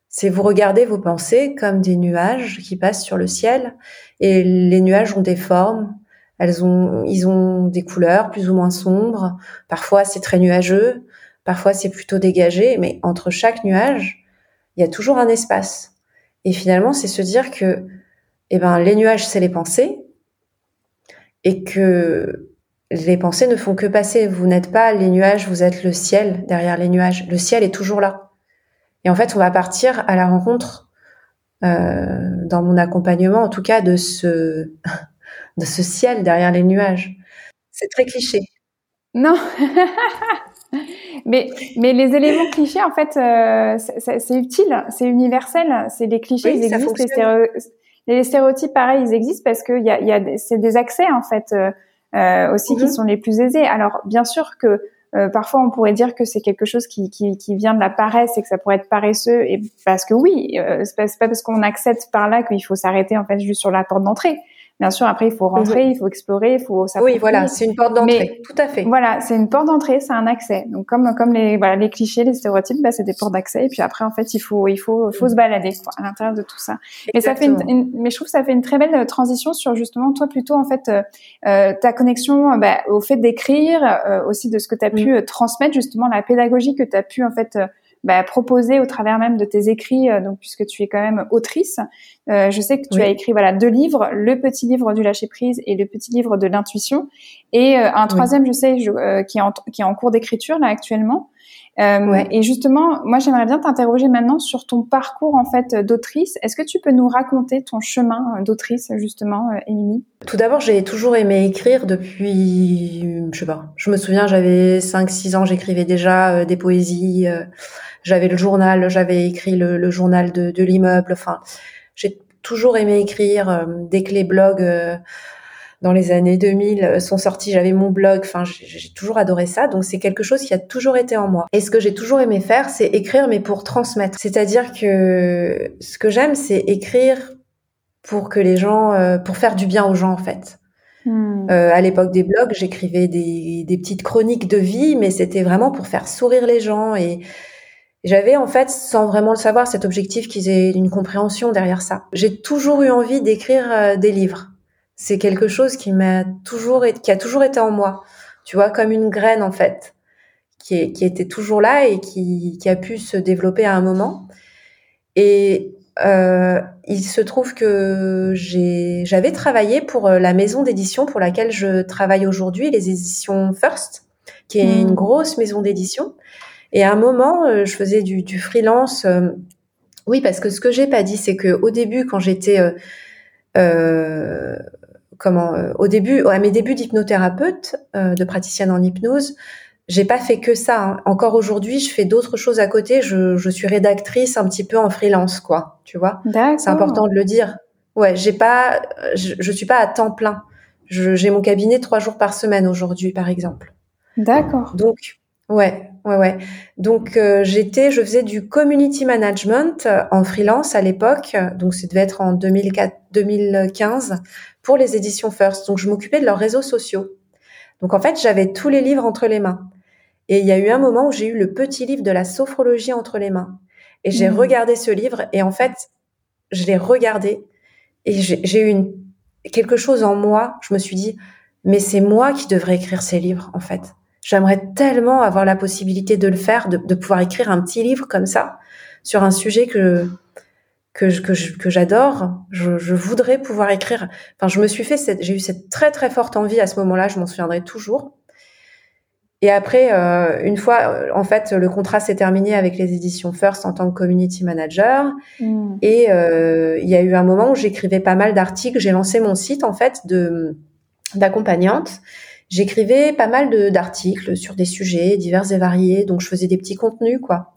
C'est vous regardez vos pensées comme des nuages qui passent sur le ciel, et les nuages ont des formes. Elles ont, ils ont des couleurs plus ou moins sombres. Parfois c'est très nuageux, parfois c'est plutôt dégagé, mais entre chaque nuage, il y a toujours un espace. Et finalement, c'est se dire que eh ben, les nuages, c'est les pensées, et que les pensées ne font que passer. Vous n'êtes pas les nuages, vous êtes le ciel derrière les nuages. Le ciel est toujours là. Et en fait, on va partir à la rencontre, euh, dans mon accompagnement, en tout cas, de ce, *laughs* de ce ciel derrière les nuages. C'est très cliché. Non. *laughs* mais, mais les éléments clichés, en fait, euh, c'est utile, c'est universel. C'est les clichés, ils existent. Les, stéréotypes, pareil, ils existent parce que y a, y a, c'est des accès, en fait, euh, euh aussi qui mhm. sont les plus aisés. Alors, bien sûr que euh, parfois, on pourrait dire que c'est quelque chose qui, qui, qui, vient de la paresse et que ça pourrait être paresseux. Et parce que oui, euh, c'est pas, pas parce qu'on accepte par là qu'il faut s'arrêter en fait juste sur la porte d'entrée. Bien sûr, après, il faut rentrer, il faut explorer, il faut Oui, voilà, c'est une porte d'entrée, tout à fait. Voilà, c'est une porte d'entrée, c'est un accès. Donc, comme comme les voilà les clichés, les stéréotypes, bah, c'est des portes d'accès. Et puis après, en fait, il faut il faut faut se balader quoi, à l'intérieur de tout ça. Mais ça fait une, mais je trouve que ça fait une très belle euh, transition sur justement toi plutôt en fait euh, euh ta connexion bah, au fait d'écrire, euh, aussi de ce que tu as pu transmettre justement la pédagogie que tu as pu en fait bah, proposer au travers même de tes écrits, euh, donc puisque tu es quand même autrice. Euh, je sais que tu as écrit voilà deux livres, le petit livre du lâcher prise et le petit livre de l'intuition, et euh, un troisième, je sais, qui est en, qui est en cours d'écriture là actuellement. Euh, Et justement, moi, j'aimerais bien t'interroger maintenant sur ton parcours en fait d'autrice. Est-ce que tu peux nous raconter ton chemin d'autrice justement, Émilie? Tout d'abord, j'ai toujours aimé écrire depuis, je sais pas, je me souviens, j'avais 5-6 ans, j'écrivais déjà des poésies. J'avais le journal, j'avais écrit le, journal de, de l'immeuble. Enfin, j'ai toujours aimé écrire. Euh, dès que les blogs euh, dans les années 2000 euh, sont sortis, j'avais mon blog. Enfin, j'ai toujours adoré ça. Donc c'est quelque chose qui a toujours été en moi. Et ce que j'ai toujours aimé faire, c'est écrire, mais pour transmettre. C'est-à-dire que ce que j'aime, c'est écrire pour que les gens, pour faire du bien aux gens en fait. Hmm. Euh, à l'époque des blogs, j'écrivais des, des, petites chroniques de vie, mais c'était vraiment pour faire sourire les gens et j'avais en fait, sans vraiment le savoir, cet objectif qu'ils aient une compréhension derrière ça. J'ai toujours eu envie d'écrire euh, des livres. C'est quelque chose qui m'a toujours, qui a toujours été en moi. Tu vois, comme une graine en fait, qui, qui était toujours là et qui, qui a pu se développer à un moment. Et euh, il se trouve que j'avais travaillé pour euh, la maison d'édition pour laquelle je travaille aujourd'hui, les éditions First, qui est une mmh. grosse maison d'édition. Et à un moment, euh, je faisais du, du freelance. Euh, oui, parce que ce que j'ai pas dit, c'est que au début, quand j'étais euh, euh comment, au début, à mes débuts d'hypnothérapeute, de praticienne en hypnose, j'ai pas fait que ça. Hein. Encore aujourd'hui, je fais d'autres choses à côté. Je, je, suis rédactrice un petit peu en freelance, quoi. Tu vois C'est important de le dire. Ouais, j'ai pas, je, je suis pas à temps plein. J'ai mon cabinet trois jours par semaine aujourd'hui, par exemple. D'accord. Donc, Ouais, ouais, ouais. Donc euh, j'étais, je faisais du community management euh, en freelance à l'époque, donc ça devait être en 2004, 2015 pour les éditions First. Donc je m'occupais de leurs réseaux sociaux. Donc en fait j'avais tous les livres entre les mains. Et il y a eu un moment où j'ai eu le petit livre de la sophrologie entre les mains. Et j'ai mmh. regardé ce livre et en fait, je l'ai regardé et j'ai eu une, quelque chose en moi. Je me suis dit, mais c'est moi qui devrais écrire ces livres, en fait. J'aimerais tellement avoir la possibilité de le faire, de, de, pouvoir écrire un petit livre comme ça sur un sujet que que que j'adore. Je, je, voudrais pouvoir écrire. Enfin, je me suis fait cette, j'ai eu cette très très forte envie à ce moment-là. Je m'en souviendrai toujours. Et après, euh, une fois, euh, en fait, le contrat s'est terminé avec les éditions First en tant que community manager. Mm. Et euh, il y a eu un moment où j'écrivais pas mal d'articles. J'ai lancé mon site en fait de d'accompagnante. J'écrivais pas mal d'articles sur des sujets divers et variés. Donc je faisais des petits contenus quoi.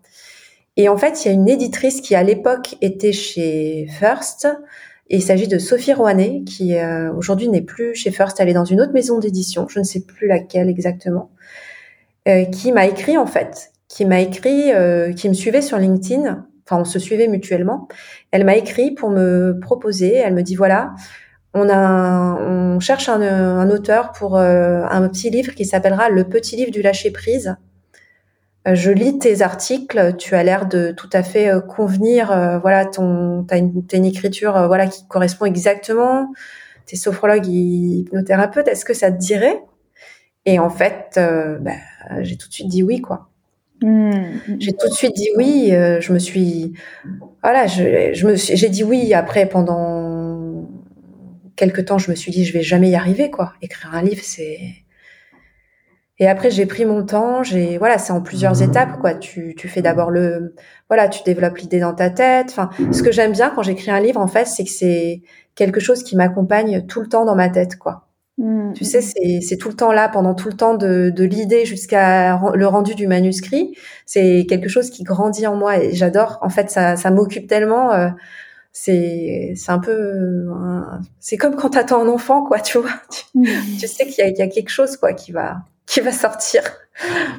Et en fait, il y a une éditrice qui à l'époque était chez First. Et il s'agit de Sophie Rouanet, qui euh, aujourd'hui n'est plus chez First, elle est dans une autre maison d'édition, je ne sais plus laquelle exactement. Euh, qui m'a écrit en fait, qui m'a écrit, euh, qui me suivait sur LinkedIn. Enfin, on se suivait mutuellement. Elle m'a écrit pour me proposer. Elle me dit voilà, on a, on cherche un, un auteur pour euh, un petit livre qui s'appellera Le petit livre du lâcher prise. Je lis tes articles, tu as l'air de tout à fait convenir. voilà, ton, t'as une, as une écriture, voilà, qui correspond exactement. T'es sophrologue, hypnothérapeute. Est-ce que ça te dirait? Et en fait, bah, j'ai tout de suite dit oui, quoi. Mmh. J'ai tout de suite dit oui. Euh, je me suis, voilà, je, je me, j'ai dit oui. Après, pendant quelques temps, je me suis dit, je vais jamais y arriver, quoi. Écrire un livre, c'est. Et après, j'ai pris mon temps. J'ai, voilà, c'est en plusieurs mmh. étapes, quoi. Tu, tu fais d'abord le, voilà, tu développes l'idée dans ta tête. Enfin, ce que j'aime bien quand j'écris un livre, en fait, c'est que c'est quelque chose qui m'accompagne tout le temps dans ma tête, quoi. Mmh, tu sais, c'est tout le temps là, pendant tout le temps de, de l'idée jusqu'à le rendu du manuscrit. C'est quelque chose qui grandit en moi et j'adore. En fait, ça, ça m'occupe tellement. Euh, c'est c'est un peu c'est comme quand t'attends un enfant quoi tu vois tu, tu sais qu'il y a, y a quelque chose quoi qui va qui va sortir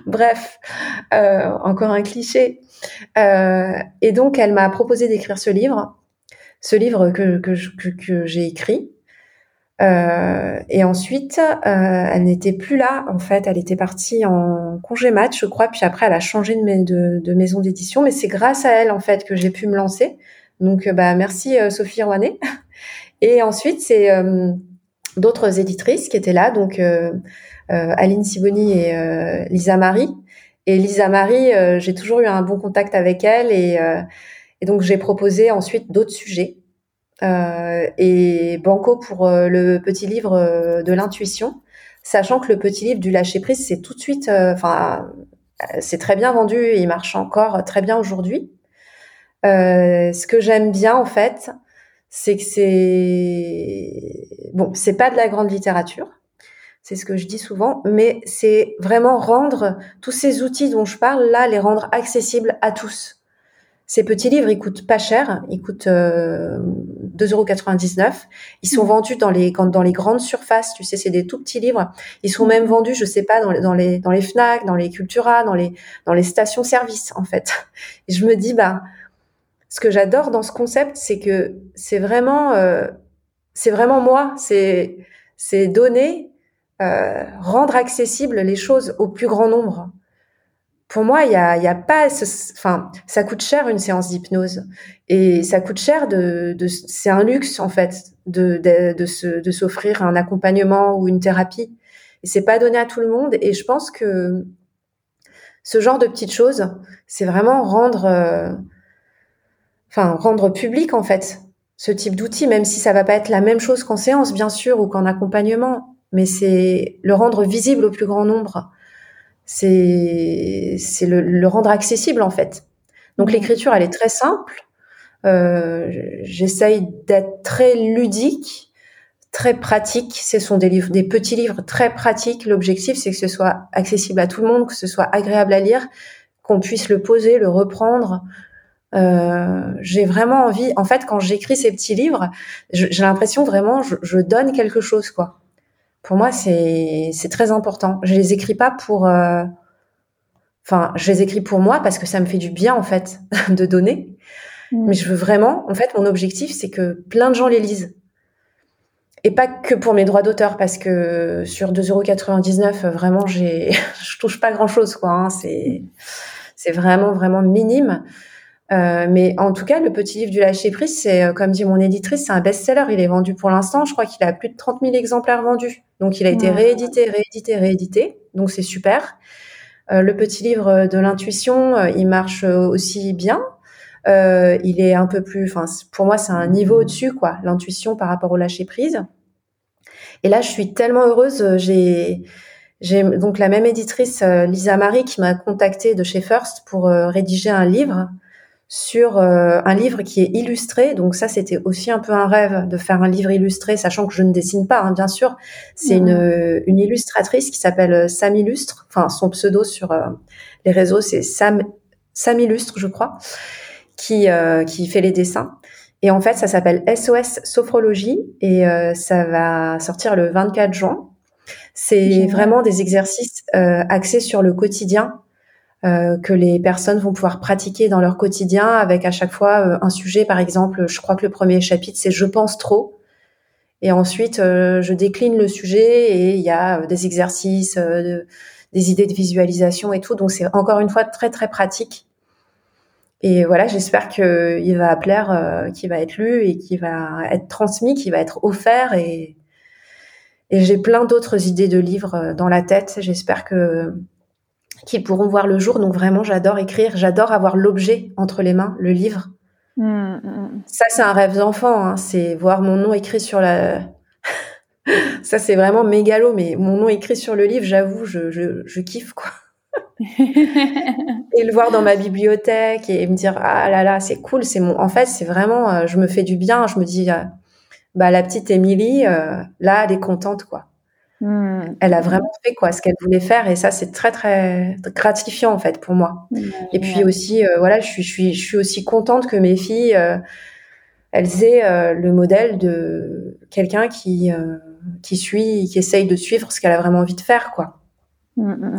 bref euh, encore un cliché euh, et donc elle m'a proposé d'écrire ce livre ce livre que que, que, que j'ai écrit euh, et ensuite, euh, elle n'était plus là. En fait, elle était partie en congé match, je crois. Puis après, elle a changé de, de, maison d'édition. Mais c'est grâce à elle, en fait, que j'ai pu me lancer. Donc, euh, bah, merci Sophie Rouanet. *laughs* Et ensuite, c'est d'autres éditrices qui étaient là. Donc, Aline Siboni et Lisa Marie. Et Lisa Marie, j'ai toujours eu un bon contact avec elle. Et, et donc, j'ai proposé ensuite d'autres sujets. Euh, et Banco pour euh, le petit livre euh, de l'intuition, sachant que le petit livre du lâcher prise, c'est tout de suite, enfin, c'est très bien vendu et il marche encore très bien aujourd'hui. Ce que j'aime bien en fait, c'est que c'est bon, c'est pas de la grande littérature, c'est ce que je dis souvent, mais c'est vraiment rendre tous ces outils dont je parle là, les rendre accessibles à tous. Ces petits livres, ils coûtent pas cher, ils coûtent euh, 2,99€. Ils sont mmh. vendus dans les dans les grandes surfaces, tu sais, c'est des tout petits livres. Ils sont même mmh. vendus, je sais pas, dans les dans les dans les Fnac, dans les Cultura, dans les dans les stations-service en fait. Et je me dis bah ce que j'adore dans ce concept, c'est que c'est vraiment euh, c'est vraiment moi, c'est c'est donner euh, rendre accessible les choses au plus grand nombre. Pour moi, il y a, y a pas, enfin, ça coûte cher une séance d'hypnose. Et ça coûte cher de, de c'est un luxe en fait de de, de, se, de s'offrir un accompagnement ou une thérapie. Et c'est pas donné à tout le monde. Et je pense que ce genre de petites choses, c'est vraiment rendre, euh, enfin, rendre public en fait ce type d'outil, même si ça va pas être la même chose qu'en séance bien sûr ou qu'en accompagnement, mais c'est le rendre visible au plus grand nombre c'est c'est le, le, rendre accessible en fait. Donc mmh. l'écriture, elle est très simple. Euh, J'essaye d'être très ludique, très pratique. Ce sont des livres, des petits livres très pratiques. L'objectif, c'est que ce soit accessible à tout le monde, que ce soit agréable à lire, qu'on puisse le poser, le reprendre. Euh, j'ai vraiment envie. En fait, quand j'écris ces petits livres, j'ai l'impression vraiment, je, je donne quelque chose, quoi pour moi, c'est c'est très important. Je les écris pas pour, euh, enfin, je les écris pour moi parce que ça me fait du bien en fait *laughs* de donner. Mm. Mais je veux vraiment, en fait, mon objectif, c'est que plein de gens les lisent. Et pas que pour mes droits d'auteur, parce que sur 2,99€, vraiment, j'ai, *laughs* je touche pas grand chose, quoi. Hein. C'est, c'est vraiment, vraiment minime. Euh, mais en tout cas, le petit livre du lâcher prise, c'est euh, comme dit mon éditrice, c'est un best-seller. Il est vendu pour l'instant, je crois qu'il a plus de 30 000 exemplaires vendus. Donc il a été réédité, réédité, réédité. Donc c'est super. Euh, le petit livre de l'intuition, euh, il marche aussi bien. Euh, il est un peu plus, enfin pour moi c'est un niveau au-dessus quoi, l'intuition par rapport au lâcher prise. Et là je suis tellement heureuse, j'ai j'ai donc la même éditrice Lisa Marie qui m'a contactée de chez First pour rédiger un livre sur euh, un livre qui est illustré. Donc ça, c'était aussi un peu un rêve de faire un livre illustré, sachant que je ne dessine pas, hein, bien sûr. C'est une, euh, une, illustratrice qui s'appelle euh, Sam Illustre. Enfin, son pseudo sur les réseaux, c'est Sam, Sam Illustre, je crois, qui, qui fait les dessins. Et en fait, ça s'appelle SOS Sophrologie et ça va sortir le 24 juin. C'est vraiment des exercices axés sur le quotidien euh, que les personnes vont pouvoir pratiquer dans leur quotidien avec à chaque fois euh, un sujet. Par exemple, je crois que le premier chapitre, c'est Je pense trop. Et ensuite, euh, je décline le sujet et il y a des exercices, des idées de visualisation et tout. Donc, c'est encore une fois très, très pratique. Et voilà, j'espère qu'il va plaire, qu'il va être lu et qu'il va être transmis, qu'il va être offert. Et, et j'ai plein d'autres idées de livres dans la tête. J'espère que qui pourront voir le jour. Donc vraiment, j'adore écrire, j'adore avoir l'objet entre les mains, le livre. Mmh, mmh, mmh. Ça, c'est un rêve d'enfant. Hein. C'est voir mon nom écrit sur la. *laughs* ça, c'est vraiment mégalo, mais mon nom écrit sur le livre, j'avoue, je, je, je, kiffe quoi. *laughs* et le voir dans ma bibliothèque et me dire ah là là, c'est cool. C'est mon. En fait, c'est vraiment, euh, je me fais du bien. Je me dis, euh, bah la petite Émilie, euh, là, elle est contente quoi. Mmh. Elle a vraiment fait quoi ce qu'elle voulait faire et ça c'est très très gratifiant en fait pour moi. Mmh, et puis aussi euh, voilà je suis je suis je suis aussi contente que mes filles euh, elles aient euh, le modèle de quelqu'un qui qui suit qui essaye de suivre ce qu'elle a vraiment envie de faire quoi. Mmh,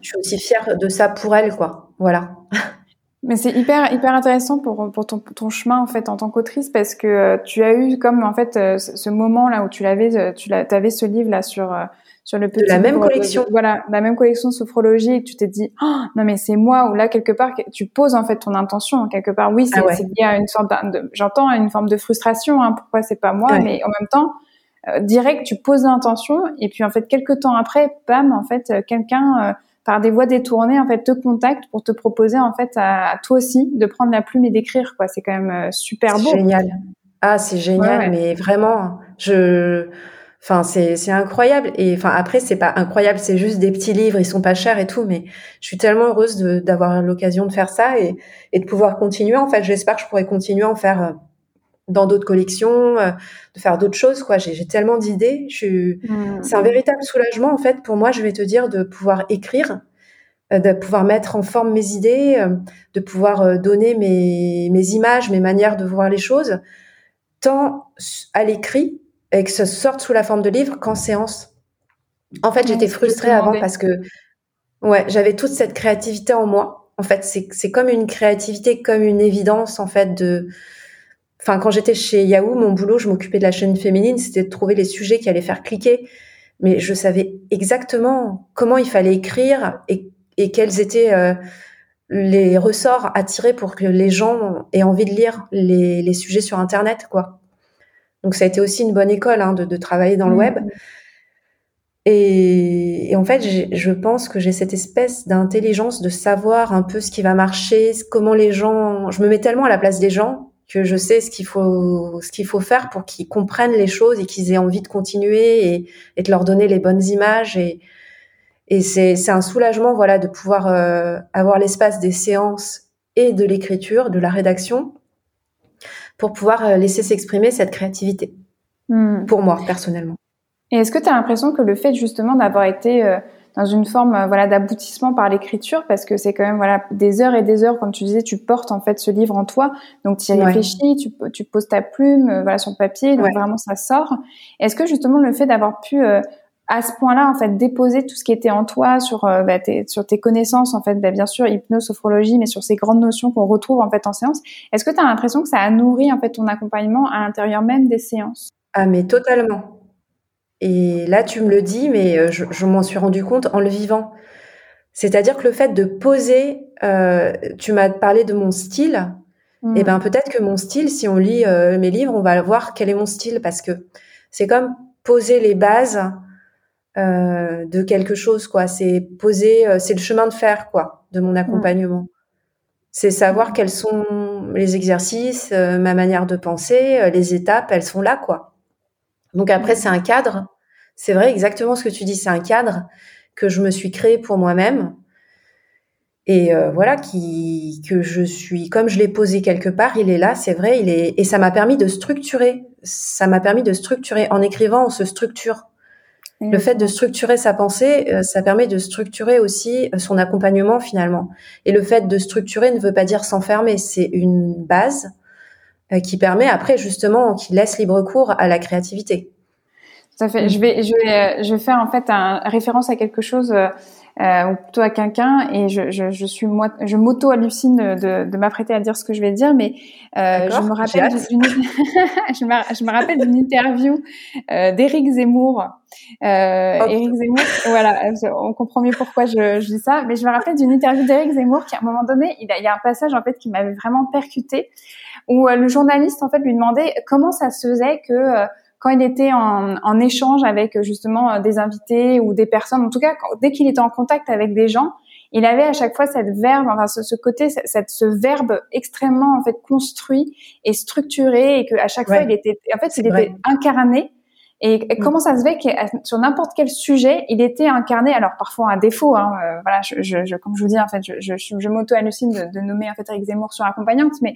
je suis aussi fière de ça pour elle quoi. Voilà. *laughs* Mais c'est hyper hyper intéressant pour pour ton, ton chemin en fait en tant qu'autrice parce que euh, tu as eu comme en fait euh, ce moment là où tu l'avais euh, tu avais ce livre là sur sur le petit de la même collection. Voilà la même collection sophrologie et tu t'es dit oh, non mais c'est moi ou là quelque part tu poses en fait ton intention quelque part. Oui c'est ah lié à une sorte de, j'entends une forme de frustration hein, pourquoi c'est pas moi mais en même temps direct tu poses l'intention et puis en fait quelques temps après bam en fait quelqu'un par des voies détournées en fait te contacte pour te proposer en fait à, toi aussi de prendre la plume et d'écrire quoi. C'est quand même euh, super beau. génial. Ah c'est génial mais vraiment je enfin c'est c'est incroyable. Et enfin après c'est pas incroyable c'est juste des petits livres ils sont pas chers et tout mais je suis tellement heureuse d'avoir l'occasion de faire ça et et de pouvoir continuer en fait. J'espère que je pourrai continuer à en faire euh, dans d'autres collections, euh, de faire d'autres choses. Quoi, j'ai tellement d'idées. Je mmh. c'est un véritable soulagement en fait pour moi. Je vais te dire de pouvoir écrire, euh, de pouvoir mettre en forme mes idées, euh, de pouvoir donner mes mes images, mes manières de voir les choses, tant à l'écrit et que ça sorte sous la forme de livre qu'en séance. En fait, j'étais frustrée avant parce que ouais, j'avais toute cette créativité en moi. En fait, c'est c'est comme une créativité, comme une évidence en fait de Enfin, quand j'étais chez Yahoo, mon boulot, je m'occupais de la chaîne féminine, c'était de trouver les sujets qui allaient faire cliquer. Mais je savais exactement comment il fallait écrire et, et quels étaient euh, les ressorts à tirer pour que les gens aient envie de lire les, les, sujets sur Internet, quoi. Donc ça a été aussi une bonne école hein, de, de, travailler dans le web. Et, et, en fait, je pense que j'ai cette espèce d'intelligence de savoir un peu ce qui va marcher, comment les gens. Je me mets tellement à la place des gens que je sais ce qu'il faut ce qu'il faut faire pour qu'ils comprennent les choses et qu'ils aient envie de continuer et, et, de leur donner les bonnes images. Et et c'est c'est un soulagement voilà de pouvoir euh, avoir l'espace des séances et de l'écriture de la rédaction pour pouvoir euh, laisser s'exprimer cette créativité. Hmm. pour moi personnellement. Et est-ce que tu as l'impression que le fait justement d'avoir été euh, dans une forme euh, voilà d'aboutissement par l'écriture parce que c'est quand même voilà des heures et des heures comme tu disais tu portes en fait ce livre en toi. Donc tu y réfléchis tu, tu poses ta plume euh, voilà sur le papier donc vraiment ça sort. Est-ce que justement le fait d'avoir pu euh, à ce point-là en fait déposer tout ce qui était en toi sur bah, tes, sur tes connaissances en fait bah, bien sûr hypnose sophrologie mais sur ces grandes notions qu'on retrouve en fait en séance est-ce que tu as l'impression que ça a nourri en fait ton accompagnement à l'intérieur même des séances? Ah mais totalement et là, tu me le dis, mais euh, je, m'en suis rendu compte en le vivant. C'est-à-dire que le fait de poser, euh, tu m'as parlé de mon style. Et eh ben peut-être que mon style, si on lit mes livres, on va voir quel est mon style parce que c'est comme poser les bases euh, de quelque chose, quoi. C'est poser, euh, c'est le chemin de fer, quoi, de mon accompagnement. C'est savoir quels sont les exercices, euh, ma manière de penser, les étapes, elles sont là, quoi. Donc après, c'est un cadre. C'est vrai, exactement ce que tu dis, c'est un cadre que je me suis créé pour moi-même. Et voilà, qui que je suis, comme je l'ai posé quelque part, il est là, c'est vrai, il est, et ça m'a permis de structurer. Ça m'a permis de structurer. En écrivant, on se structure. Le fait de structurer sa pensée, euh, ça permet de structurer aussi euh, son accompagnement finalement. Et le fait de structurer ne veut pas dire s'enfermer, c'est une base euh, qui permet après justement, qui laisse libre cours à la créativité. Ça fait. Je vais, je vais, je vais faire en fait un référence à quelque chose euh, ou plutôt à quelqu'un et je, je, je suis moi je m'auto hallucine de, de m'apprêter à dire ce que je vais dire mais euh, je me rappelle d'une *laughs* je, me, je me rappelle d'une interview euh, d'Éric Zemmour euh, Éric Zemmour voilà on comprend mieux pourquoi je, je dis ça mais je me rappelle d'une interview d'Éric Zemmour qui à un moment donné il, a, il y a un passage en fait qui m'avait vraiment percuté où euh, le journaliste en fait lui demandait comment ça se faisait que euh, quand il était en, en, échange avec justement euh, des invités ou des personnes, en tout cas dès qu'il était en contact avec des gens, il avait à chaque fois cette verbe, enfin ce, ce côté, cette, ce verbe extrêmement en fait construit et structuré et que à chaque fois il était, en fait, il était incarné et, mm. comment ça se fait que sur n'importe quel sujet, il était incarné, alors parfois un défaut, hein, euh, voilà, je, je, comme je vous dis, en fait, je, je, je m'auto-hallucine de, de, nommer en fait Eric Zemmour sur accompagnante, mais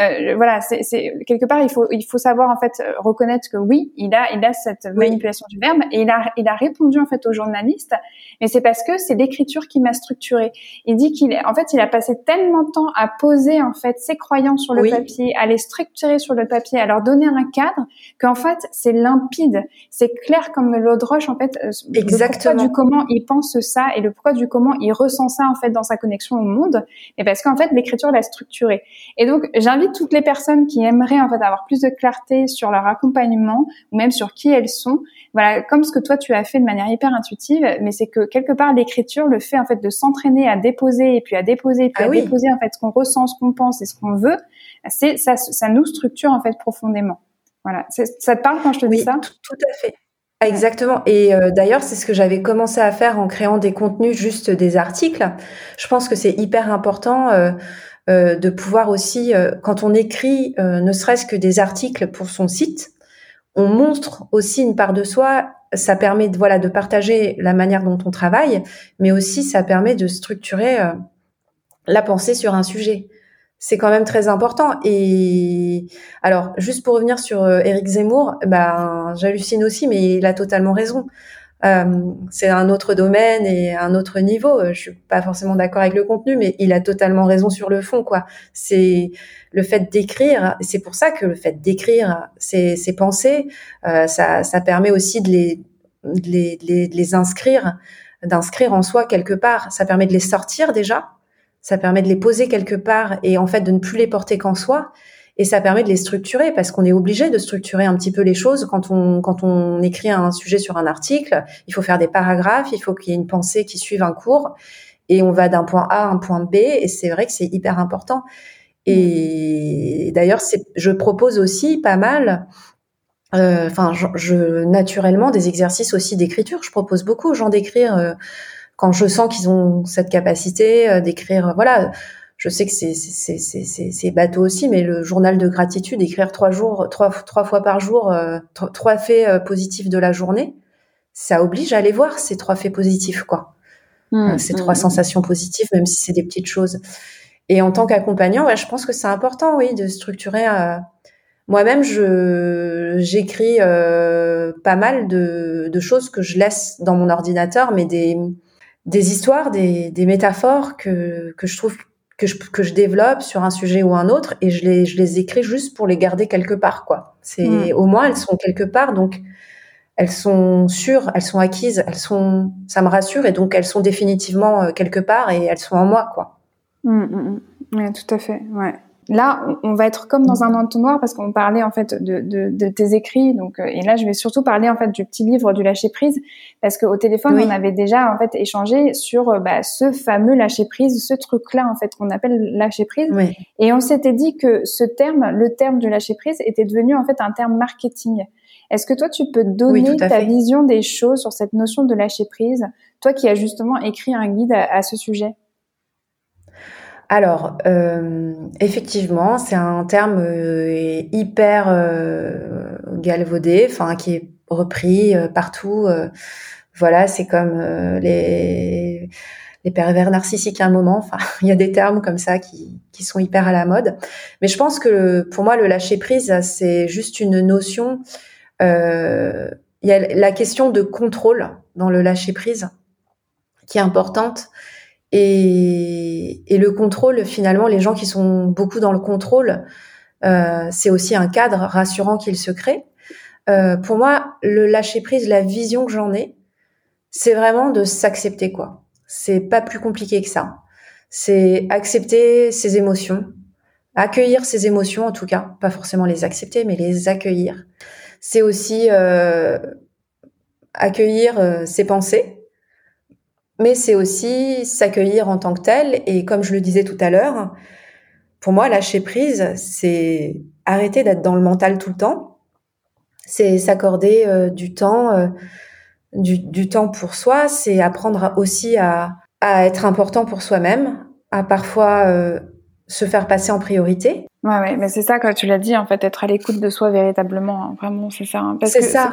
euh, voilà, c'est quelque part, il faut, il faut savoir en fait reconnaître que oui, il a, il a cette manipulation du verbe et il a, il a répondu en fait aux journalistes, mais c'est parce que c'est l'écriture qui m'a structuré. Il dit qu'il, en fait, il a passé tellement de temps à poser en fait ses croyances sur le papier, à les structurer sur le papier, à leur donner un cadre, qu'en fait, c'est limpide c'est clair comme l'eau de roche en fait. Euh, Exactement. Le pourquoi du comment il pense ça et le pourquoi du comment il ressent ça en fait dans sa connexion au monde. Et parce qu'en fait l'écriture l'a structuré. Et donc j'invite toutes les personnes qui aimeraient en fait avoir plus de clarté sur leur accompagnement ou même sur qui elles sont. Voilà, comme ce que toi tu as fait de manière hyper intuitive, mais c'est que quelque part l'écriture, le fait en fait de s'entraîner à déposer et puis à déposer et puis ah à déposer en fait ce qu'on ressent, ce qu'on pense et ce qu'on veut, c'est ça, ça nous structure en fait profondément. Voilà. Ça te parle quand je te dis ça? tout, tout, à fait. Exactement. Et euh, d'ailleurs, c'est ce que j'avais commencé à faire en créant des contenus, juste des articles. Je pense que c'est hyper important euh, euh, de pouvoir aussi, quand on écrit, ne serait-ce que des articles pour son site, on montre aussi une part de soi. Ça permet, de, voilà, de partager la manière dont on travaille, mais aussi ça permet de structurer la pensée sur un sujet c'est quand même très important. Et alors, juste pour revenir sur Eric euh, Zemmour, ben j'hallucine aussi, mais il a totalement raison. Euh, c'est un autre domaine et un autre niveau. Je suis pas forcément d'accord avec le contenu, mais il a totalement raison sur le fond, quoi. C'est le fait d'écrire. C'est pour ça que le fait d'écrire ses, ses pensées, euh, ça, ça permet aussi de les, les, les, de les inscrire, d'inscrire en soi quelque part. Ça permet de les sortir déjà ça permet de les poser quelque part et en fait de ne plus les porter qu'en soi. Et ça permet de les structurer parce qu'on est obligé de structurer un petit peu les choses quand on quand on écrit un sujet sur un article. Il faut faire des paragraphes, il faut qu'il y ait une pensée qui suive un cours et on va d'un point A à un point B. Et c'est vrai que c'est hyper important. Et d'ailleurs, je propose aussi pas mal euh, enfin, je, naturellement des exercices aussi d'écriture. Je propose beaucoup aux gens d'écrire euh, quand je sens qu'ils ont cette capacité euh, d'écrire, voilà, je sais que c'est c'est bateau aussi, mais le journal de gratitude, écrire trois jours, trois trois fois par jour, euh, trois faits euh, positifs de la journée, ça oblige à aller voir ces trois faits positifs, quoi. Mmh, ces trois mmh, mmh. sensations positives, même si c'est des petites choses. Et en tant qu'accompagnant, ouais, je pense que c'est important, oui, de structurer. Moi-même, je j'écris pas mal de, de choses que je laisse dans mon ordinateur, mais des des histoires, des, des métaphores que, que je trouve que je, que je développe sur un sujet ou un autre et je les, je les écris juste pour les garder quelque part, quoi. C'est, au moins, elles sont quelque part, donc elles sont sûres, elles sont acquises, elles sont, ça me rassure et donc elles sont définitivement euh, quelque part et elles sont en moi, quoi. Hmm, hmm, oui, tout à fait, ouais. Là, on va être comme dans un entonnoir parce qu'on parlait en fait de, de, de, tes écrits. Donc, euh, et là, je vais surtout parler en fait du petit livre du lâcher prise parce qu'au téléphone, on avait déjà en fait échangé sur euh, bah, ce fameux lâcher prise, ce truc-là en fait qu'on appelle lâcher prise. Et on s'était dit que ce terme, le terme du lâcher prise, était devenu en fait un terme marketing. Est-ce que toi, tu peux donner ta vision des choses sur cette notion de lâcher prise, toi qui as justement écrit un guide à ce sujet? Alors, euh, effectivement, c'est un terme euh, hyper euh, galvaudé, enfin qui est repris partout. voilà, c'est comme les pervers narcissiques à un moment. *laughs* Il y a des termes comme ça qui, qui sont hyper à la mode. Mais je pense que pour moi, le lâcher prise, c'est juste une notion. il y a la question de contrôle dans le lâcher prise qui est importante et, le contrôle, finalement, les gens qui sont beaucoup dans le contrôle, euh, c'est aussi un cadre rassurant qu'ils se créent. Euh, pour moi, le lâcher prise, la vision que j'en ai, c'est vraiment de s'accepter quoi. C'est pas plus compliqué que ça. C'est accepter ses émotions, accueillir ses émotions en tout cas, pas forcément les accepter, mais les accueillir. C'est aussi euh, accueillir euh, ses pensées, mais c'est aussi s'accueillir en tant que tel. Et comme je le disais tout à l'heure, pour moi, lâcher prise, c'est arrêter d'être dans le mental tout le temps. C'est s'accorder euh, du temps, euh, du, temps pour soi. C'est apprendre aussi à, à, être important pour soi-même, à parfois euh, se faire passer en priorité. Ouais, ouais, mais c'est ça, quand tu l'as dit, en fait, être à l'écoute de soi véritablement, hein, vraiment, c'est ça. Hein. c'est ça.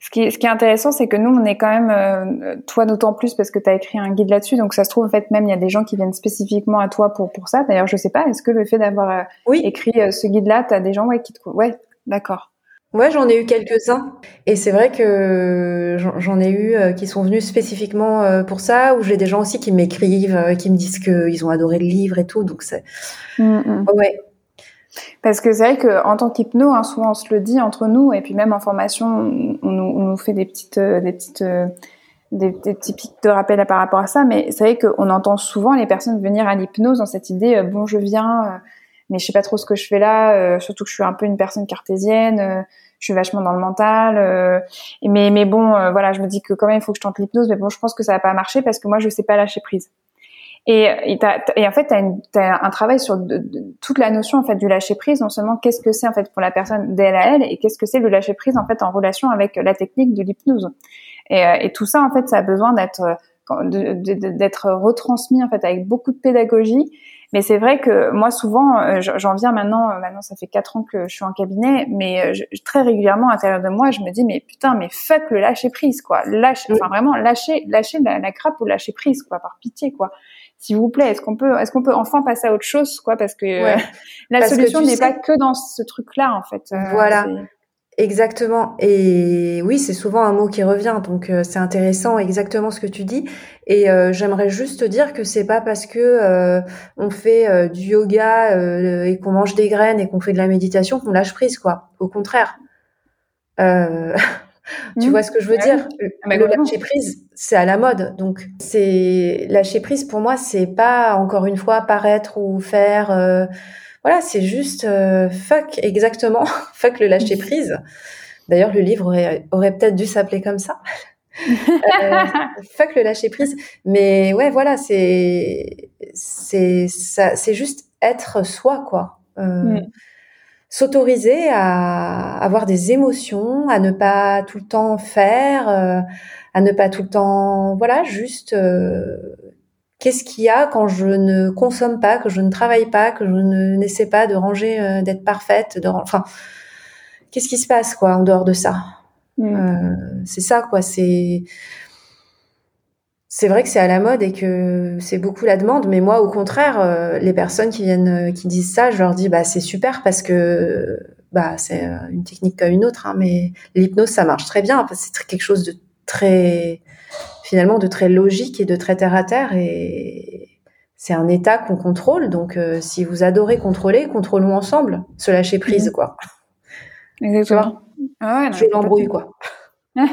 Ce qui, ce qui est intéressant, c'est que nous, on est quand même, euh, toi d'autant plus parce que tu as écrit un guide là-dessus, donc ça se trouve, en fait, même il y a des gens qui viennent spécifiquement à toi pour, pour ça. D'ailleurs, je sais pas, est-ce que le fait d'avoir euh, oui. écrit euh, ce guide-là, tu as des gens ouais, qui te... Ouais, d'accord. Ouais, j'en ai eu quelques-uns. Et c'est vrai que j'en ai eu euh, qui sont venus spécifiquement euh, pour ça, ou j'ai des gens aussi qui m'écrivent, euh, qui me disent qu'ils ont adoré le livre et tout. Donc c'est. Mm. Ouais. Parce que c'est vrai qu'en tant qu'hypno, hein, souvent on se le dit entre nous, et puis même en formation, on nous, on nous fait des petites, des petites, des, des, petits pics de rappel par rapport à ça. Mais c'est vrai qu'on entend souvent les personnes venir à l'hypnose dans cette idée, bon, je viens, mais je sais pas trop ce que je fais là, surtout que je suis un peu une personne cartésienne je suis vachement dans le mental. Euh, mais mais bon, euh, voilà, je me dis que quand même il faut que je tente l'hypnose, mais bon, je pense que ça va pas marcher parce que moi je sais pas lâcher prise. Et, et, en fait, tu as, un travail sur toute la notion en fait du lâcher prise, non seulement qu'est-ce que c'est en fait pour la personne d'elle à elle, et qu'est-ce que c'est le lâcher prise en fait en relation avec la technique de l'hypnose. Et, euh, et, tout ça en fait, ça a besoin d'être d'être retransmis en fait avec beaucoup de pédagogie mais c'est vrai que moi souvent, euh, j'en viens maintenant, euh, maintenant ça fait quatre ans que je suis en cabinet, mais euh, très régulièrement à l'intérieur de moi, je me dis mais putain, mais fuck le lâcher prise quoi, lâche, enfin vraiment lâcher, lâcher la, la grappe ou lâcher prise quoi, par pitié quoi. S'il vous plaît, est-ce qu'on peut, est-ce qu'on peut enfin passer à autre chose quoi, parce que *laughs* la solution n'est pas que dans ce truc-là en fait. Voilà. Exactement. Et oui, c'est souvent un mot qui revient, donc euh, c'est intéressant exactement ce que tu dis. Et euh, j'aimerais juste te dire que c'est pas parce que euh, on fait du yoga et qu'on mange des graines et qu'on fait de la méditation qu'on lâche prise, quoi. Au contraire. *laughs* tu mmh. vois ce que je veux dire? ah, Le lâcher prise, c'est à la mode. Donc c'est lâcher prise pour moi, c'est pas encore une fois paraître ou faire voilà, c'est juste euh, fuck, exactement, *laughs* fuck le lâcher prise. D'ailleurs, le livre aurait, peut-être dû s'appeler comme ça. *laughs* euh, fuck le lâcher prise. Mais ouais, voilà, c'est c'est ça, c'est juste être soi, quoi. Euh, mm. S'autoriser à avoir des émotions, à ne pas tout le temps faire, euh, à ne pas tout le temps, voilà, juste euh, Qu'est-ce qu'il y a quand je ne consomme pas, que je ne travaille pas, que je ne n'essaie pas de ranger, euh, d'être parfaite, de, enfin, qu'est-ce qui se passe quoi en dehors de ça? Mm. euh, C'est ça quoi. C'est c'est vrai que c'est à la mode et que c'est beaucoup la demande, mais moi au contraire, euh, les personnes qui viennent, qui disent ça, je leur dis bah c'est super parce que bah c'est une technique comme une autre, hein, mais l'hypnose ça marche très bien. C'est quelque chose de très finalement de très logique et de très terre à terre et c'est un état qu'on contrôle. Donc, euh, si vous adorez contrôler, contrôlons ensemble, se lâcher prise, mhm. quoi. Exactement. Ah je l'embrouille, quoi. *laughs* c'est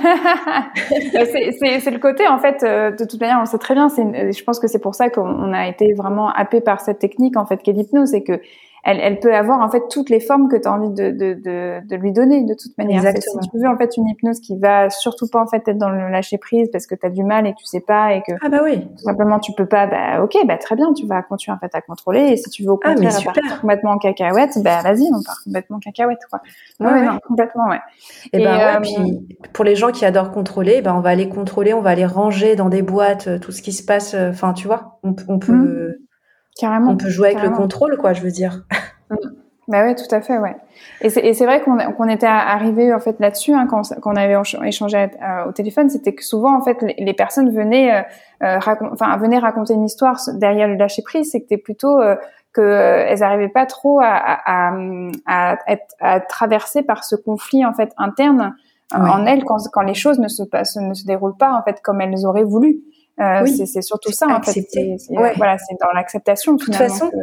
le côté, en fait, euh, de toute manière, on sait très bien, je pense que c'est pour ça qu'on a été vraiment happé par cette technique, en fait, qu'est l'hypnose, c'est que elle, elle peut avoir en fait toutes les formes que tu as envie de, de, de, de, lui donner de toute manière. Exactement. Si tu veux en fait une hypnose qui va surtout pas en fait être dans le lâcher prise parce que tu as du mal et que tu sais pas et que ah bah oui. tout simplement tu peux pas, bah ok, bah très bien, tu vas continuer en fait à contrôler et si tu veux au Ah, contraire partir super. complètement en cacahuète, bah vas-y, on part complètement en cacahuète quoi. Ouais, Ouais, ouais. non, complètement ouais. Et, Et, ben ouais, euh, puis pour les gens qui adorent contrôler, ben on va aller contrôler, on va aller ranger dans des boîtes euh, tout ce qui se passe. euh, Enfin, tu vois, on, peut- on peut Mhm. Carrément. on peut jouer avec le contrôle, quoi. Je veux dire. Bah ouais, tout à fait, ouais. Et c'est, et c'est vrai qu'on, était arrivé en fait là-dessus hein, quand, quand on avait éch- échangé euh, au téléphone, c'était que souvent en fait les, les personnes venaient, euh, euh, racon- venaient raconter une histoire derrière le lâcher prise, c'était plutôt euh, que euh, elles arrivaient pas trop à, à, à, à être à traverser par ce conflit en fait interne Ouais. en elles quand, quand les choses ne se passent, ne se déroulent pas en fait comme elles auraient voulu. Euh, Oui. c'est, surtout ça en fait. Accepter. Ouais. Voilà, c'est dans l'acceptation. De toute façon, que-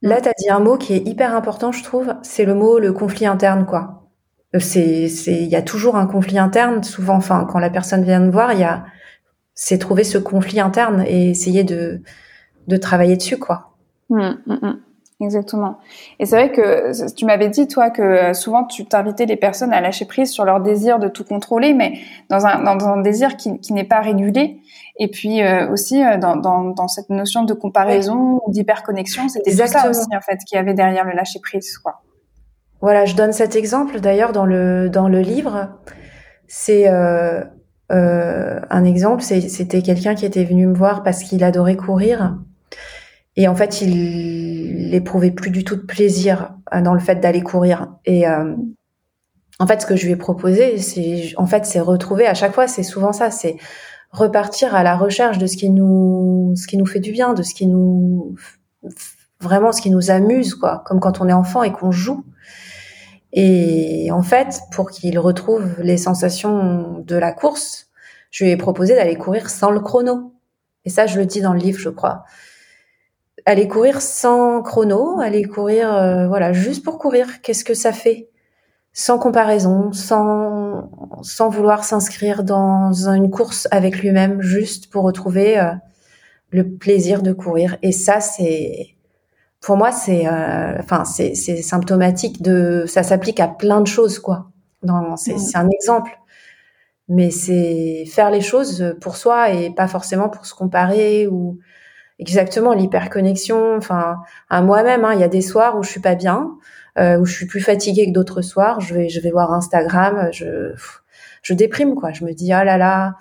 Là, tu as dit un mot qui est hyper important, je trouve. C'est le mot le conflit interne, quoi. Euh, C'est, il y a toujours un conflit interne. Souvent, enfin, quand la personne vient me voir, il y a, c'est trouver ce conflit interne et essayer de, de travailler dessus, quoi. Mm, mm, mm. Exactement. Et c'est vrai que tu m'avais dit, toi, que euh, souvent tu t'invitais les personnes à lâcher prise sur leur désir de tout contrôler, mais dans un, dans un désir qui, qui n'est pas régulé. Et puis euh, aussi euh, dans, dans, dans cette notion de comparaison d'hyperconnexion, c'était ça aussi en fait qu'il y avait derrière le lâcher prise, quoi. Voilà, je donne cet exemple d'ailleurs dans le dans le livre. C'est euh, euh, un exemple. C'était quelqu'un qui était venu me voir parce qu'il adorait courir et en fait il éprouvait plus du tout de plaisir euh, dans le fait d'aller courir. Et euh, en fait, ce que je lui ai proposé, c'est en fait c'est retrouver à chaque fois, c'est souvent ça, c'est repartir à la recherche de ce qui nous ce qui nous fait du bien, de ce qui nous vraiment ce qui nous amuse quoi, comme quand on est enfant et qu'on joue. Et en fait, pour qu'il retrouve les sensations de la course, je lui ai proposé d'aller courir sans le chrono. Et ça, je le dis dans le livre, je crois. Aller courir sans chrono, aller courir, euh, voilà, juste pour courir. Qu'est-ce que ça fait? Sans comparaison, sans, sans vouloir s'inscrire dans une course avec lui-même, juste pour retrouver euh, le plaisir de courir. Et ça, c'est, pour moi, c'est, euh, enfin, c'est, c'est symptomatique de, ça s'applique à plein de choses, quoi. Non, c'est, Mm. c'est un exemple, mais c'est faire les choses pour soi et pas forcément pour se comparer ou exactement l'hyperconnexion. Enfin, à moi-même, hein, il y a des soirs où je suis pas bien, euh, où je suis plus fatiguée que d'autres soirs. Je vais, je vais voir Instagram, je, je déprime, quoi. Je me dis, oh là là,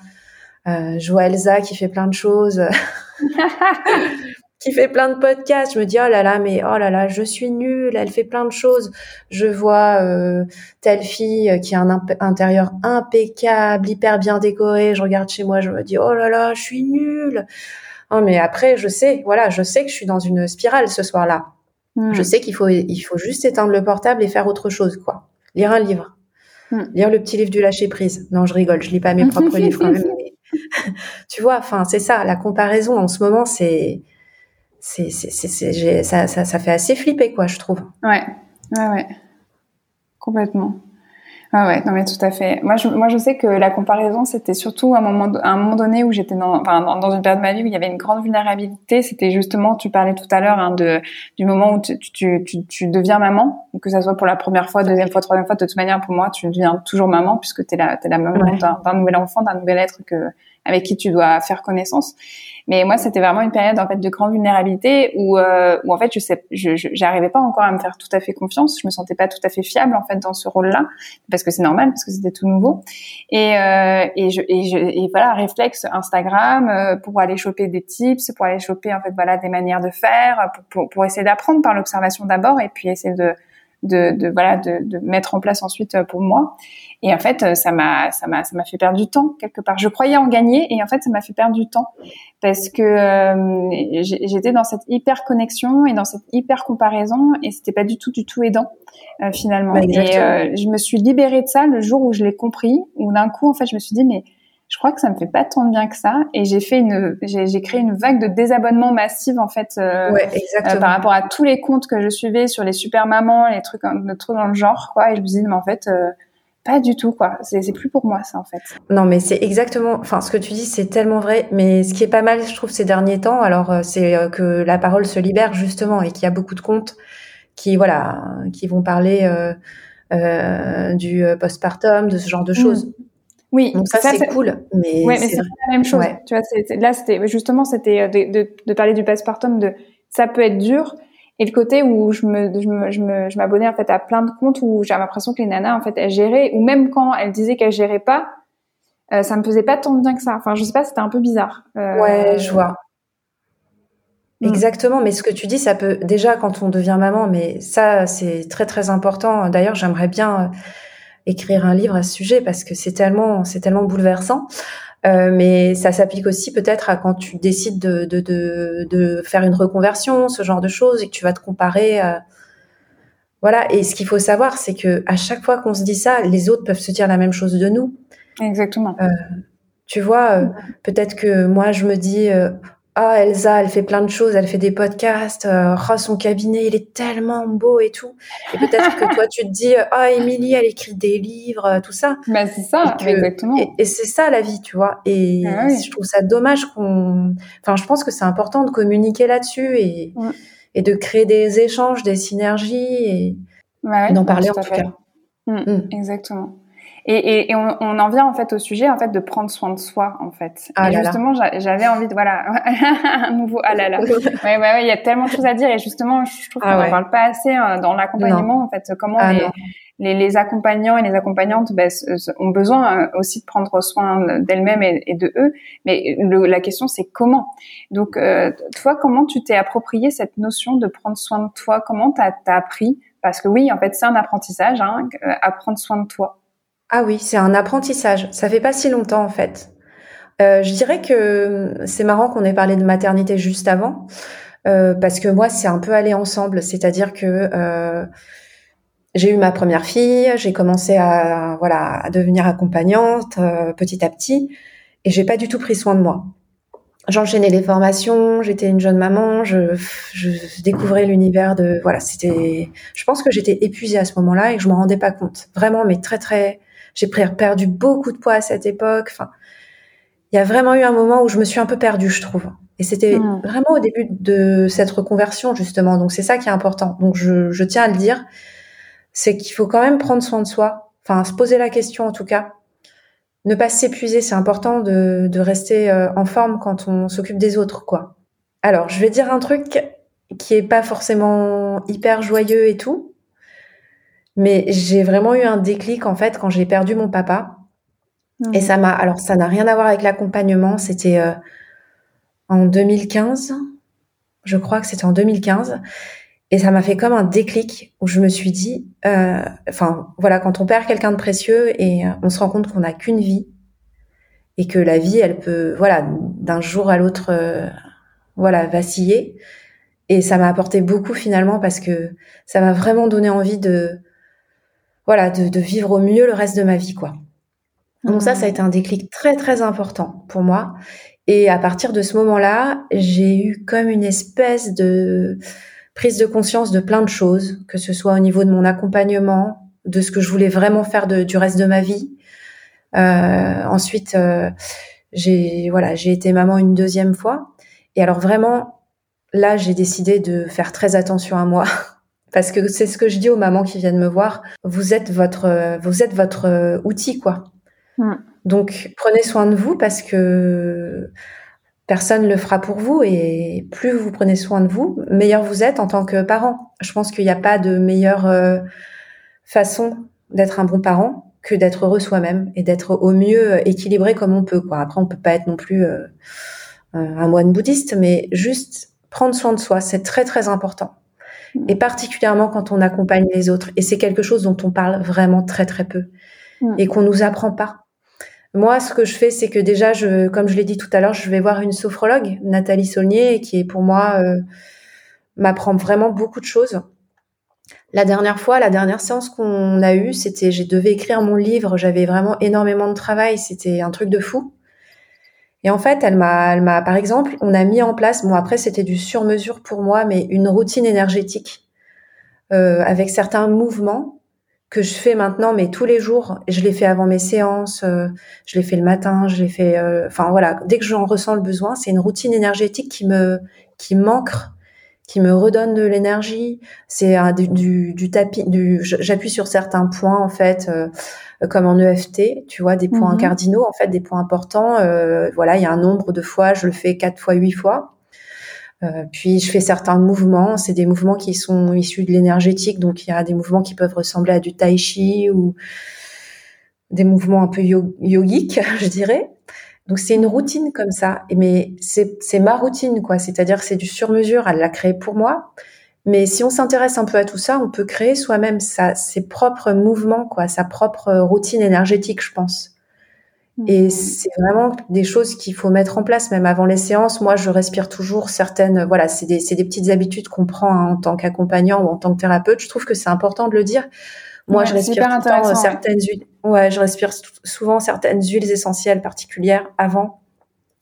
euh, je vois Elsa qui fait plein de choses. *laughs* qui fait plein de podcasts. Je me dis oh là là, mais oh là là, je suis nulle. Elle fait plein de choses. Je vois euh, telle fille qui a un imp- intérieur impeccable, hyper bien décoré. Je regarde chez moi, je me dis oh là là, je suis nulle. Oh, mais après, je sais, voilà, je sais que je suis dans une spirale ce soir-là. Mm. Je sais qu'il faut, il faut juste éteindre le portable et faire autre chose, quoi. Lire un livre. Mm. Lire le petit livre du lâcher prise. Non, je rigole, je lis pas mes *laughs* propres livres quand même. *laughs* tu vois, enfin, c'est ça, la comparaison en ce moment, c'est, c'est, c'est, c'est, c'est- j'ai- ça, ça, ça fait assez flipper, quoi, je trouve. Ouais, ouais, ouais. Complètement. Ouais, ouais, non mais tout à fait. Moi, je, moi, je sais que la comparaison, c'était surtout un moment, à un moment donné où j'étais dans, enfin, dans, dans une période de ma vie où il y avait une grande vulnérabilité. C'était justement, tu parlais tout à l'heure hein, de du moment où tu, tu, tu, tu deviens maman, que ça soit pour la première fois, deuxième fois, troisième fois. De toute manière, pour moi, tu deviens toujours maman puisque t'es la, t'es la maman Ouais. d'un nouvel enfant, d'un nouvel être que avec qui tu dois faire connaissance. Mais moi, c'était vraiment une période en fait de grande vulnérabilité où, euh, où en fait, je sais, je, j'arrivais pas encore à me faire tout à fait confiance. Je me sentais pas tout à fait fiable en fait dans ce rôle-là, parce que c'est normal, parce que c'était tout nouveau. Et euh, et je et je et voilà, réflexe Instagram euh, pour aller choper des tips, pour aller choper en fait voilà des manières de faire, pour pour, pour essayer d'apprendre par l'observation d'abord, et puis essayer de de, de voilà de, de mettre en place ensuite euh, pour moi. Et en fait euh, ça m'a ça m'a ça m'a fait perdre du temps quelque part. Je croyais en gagner et en fait ça m'a fait perdre du temps. Parce que euh, j'étais dans cette hyper connexion et dans cette hyper comparaison et c'était pas du tout du tout aidant euh, finalement. Bah, et euh, je me suis libérée de ça le jour où je l'ai compris où d'un coup en fait je me suis dit mais je crois que ça me fait pas tant de bien que ça et j'ai fait une j'ai créé une vague de désabonnement massive en fait euh, ouais, euh, par rapport à tous les comptes que je suivais sur les super mamans, les trucs, le truc dans le genre, quoi. Et je me dis, mais en fait, euh, pas du tout, quoi. C'est c'est plus pour moi, ça, en fait. Non, mais c'est exactement, enfin, ce que tu dis, c'est tellement vrai. Mais ce qui est pas mal, je trouve, ces derniers temps, alors, euh, c'est que la parole se libère, justement, et qu'il y a beaucoup de comptes qui voilà, qui vont parler du postpartum, de ce genre de choses. Mm. Oui, donc ça, c'est cool, mais, ouais, c'est la même chose. Tu vois, là c'était justement c'était de, de, de, parler du postpartum, de ça peut être dur, et le côté où je me je me je me je m'abonnais en fait à plein de comptes où j'ai l'impression que les nanas en fait elles géraient ou même quand elles disaient qu'elles géraient pas euh, ça me faisait pas tant bien que ça enfin je sais pas c'était un peu bizarre euh, ouais je vois hmm. Exactement, mais ce que tu dis, ça peut déjà quand on devient maman, mais ça c'est très très important. D'ailleurs, j'aimerais bien euh, écrire un livre à ce sujet parce que c'est tellement c'est tellement bouleversant. Euh, mais ça s'applique aussi peut-être à quand tu décides de, de, de, de, faire une reconversion, ce genre de choses, et que tu vas te comparer. À... Voilà. Et ce qu'il faut savoir, c'est que à chaque fois qu'on se dit ça, les autres peuvent se dire la même chose de nous. Exactement. Euh, tu vois, euh, peut-être que moi je me dis, ah Elsa, elle fait plein de choses, elle fait des podcasts, euh, oh, son cabinet il est tellement beau et tout. Et peut-être que toi tu te dis, ah Émilie, elle écrit des livres, euh, tout ça. Bah c'est ça, exactement. Et, c'est ça la vie, tu vois. Et ah je trouve ça dommage qu'on, enfin je pense que c'est important de communiquer là-dessus et et de créer des échanges, des synergies et d'en parler en tout cas. Mm, mm. Exactement. Et, et, et on, on, en vient en fait au sujet en fait de prendre soin de soi en fait. Ah et justement, j'avais envie de voilà *laughs* un nouveau ah là là. *laughs* ouais, ouais, ouais, il y a tellement de choses à dire et justement, je trouve ah qu'on n'en parle pas assez euh, dans l'accompagnement en fait. Comment ah les, les, les, accompagnants et les accompagnantes ben, ont besoin euh, aussi de prendre soin d'elles-mêmes et, et, de eux. Mais le, la question c'est comment? Donc euh, toi, comment tu t'es approprié cette notion de prendre soin de toi? Comment t'as as appris? Parce que oui, en fait, c'est un apprentissage, hein, à prendre soin de toi. Ah oui, c'est un apprentissage. Ça fait pas si longtemps en fait. Euh, je dirais que c'est marrant qu'on ait parlé de maternité juste avant, euh, parce que moi c'est un peu allé ensemble. C'est-à-dire que euh, j'ai eu ma première fille, j'ai commencé à voilà à devenir accompagnante petit à petit, et j'ai pas du tout pris soin de moi. J'enchaînais les formations, j'étais une jeune maman, je, je découvrais l'univers de voilà, c'était. Je pense que j'étais épuisée à ce moment-là et que je m'en rendais pas compte. Vraiment, mais très très j'ai perdu beaucoup de poids à cette époque. Enfin, il y a vraiment eu un moment où je me suis un peu perdue, je trouve. Et c'était hmm. vraiment au début de cette reconversion, justement. Donc, c'est ça qui est important. Donc, je, je tiens à le dire. C'est qu'il faut quand même prendre soin de soi. Enfin, se poser la question, en tout cas. Ne pas s'épuiser. C'est important de, de rester euh, en forme quand on s'occupe des autres, quoi. Alors, je vais dire un truc qui est pas forcément hyper joyeux et tout. Mais j'ai vraiment eu un déclic en fait quand j'ai perdu mon papa. Et ça m'a. Alors ça n'a rien à voir avec l'accompagnement. C'était euh, en 2015. Je crois que c'était en 2015. Et ça m'a fait comme un déclic où je me suis dit, euh, enfin voilà, quand on perd quelqu'un de précieux et euh, on se rend compte qu'on n'a qu'une vie et que la vie, elle peut, voilà, d'un jour à l'autre, voilà, vaciller. Et ça m'a apporté beaucoup finalement parce que ça m'a vraiment donné envie de voilà, de, vivre au mieux le reste de ma vie, quoi. Donc ça, ça a été un déclic très très important pour moi. Et à partir de ce moment-là, j'ai eu comme une espèce de prise de conscience de plein de choses, que ce soit au niveau de mon accompagnement, de ce que je voulais vraiment faire du reste de ma vie. Euh, ensuite, euh, j'ai voilà, j'ai été maman une deuxième fois. Et alors vraiment, là, j'ai décidé de faire très attention à moi *laughs* Parce que c'est ce que je dis aux mamans qui viennent me voir. Vous êtes votre, vous êtes votre euh, outil, quoi. Mm. Donc, prenez soin de vous parce que personne le fera pour vous et plus vous prenez soin de vous, meilleur vous êtes en tant que parent. Je pense qu'il n'y a pas de meilleure euh, façon d'être un bon parent que d'être heureux soi-même et d'être au mieux équilibré comme on peut. Quoi. Après, on peut pas être non plus euh, un moine bouddhiste, mais juste prendre soin de soi, c'est très très important et particulièrement quand on accompagne les autres. Et c'est quelque chose dont on parle vraiment très très peu mm. et qu'on nous apprend pas. Moi, ce que je fais, c'est que déjà, je, comme je l'ai dit tout à l'heure, je vais voir une sophrologue, Nathalie Saulnier, qui est pour moi euh, m'apprend vraiment beaucoup de choses. La dernière fois, la dernière séance qu'on a eue, c'était, j'ai devais écrire mon livre, j'avais vraiment énormément de travail, c'était un truc de fou. Et en fait, elle m'a, elle m'a, par exemple, on a mis en place, bon après c'était du sur-mesure pour moi, mais une routine énergétique euh, avec certains mouvements que je fais maintenant, mais tous les jours. Je l'ai fait avant mes séances, euh, je l'ai fait le matin, je l'ai fait, euh, enfin voilà, dès que j'en ressens le besoin, c'est une routine énergétique qui me, qui m'ancre, qui me redonne de l'énergie. C'est du, du, tapis, du, j'appuie sur certains points en fait, euh, comme en EFT, tu vois, des points mhm. cardinaux en fait, des points importants. Euh, voilà, il y a un nombre de fois, je le fais quatre fois, huit fois. Euh, puis je fais certains mouvements, c'est des mouvements qui sont issus de l'énergétique, donc il y a des mouvements qui peuvent ressembler à du tai chi ou des mouvements un peu yogiques, *laughs* je dirais. Donc c'est une routine comme ça, mais c'est ma routine quoi. C'est-à-dire c'est du sur-mesure, elle l'a créé pour moi. Mais si on s'intéresse un peu à tout ça, on peut créer soi-même ses propres mouvements quoi, sa propre routine énergétique, je pense. Et mmh. c'est vraiment des choses qu'il faut mettre en place, même avant les séances. Moi, je respire toujours certaines. Voilà, c'est des, des, petites habitudes qu'on prend hein, en tant qu'accompagnant ou en tant que thérapeute. Je trouve que c'est important de le dire. Moi, je respire tout le temps certaines huiles. Ouais, je respire souvent certaines huiles essentielles particulières avant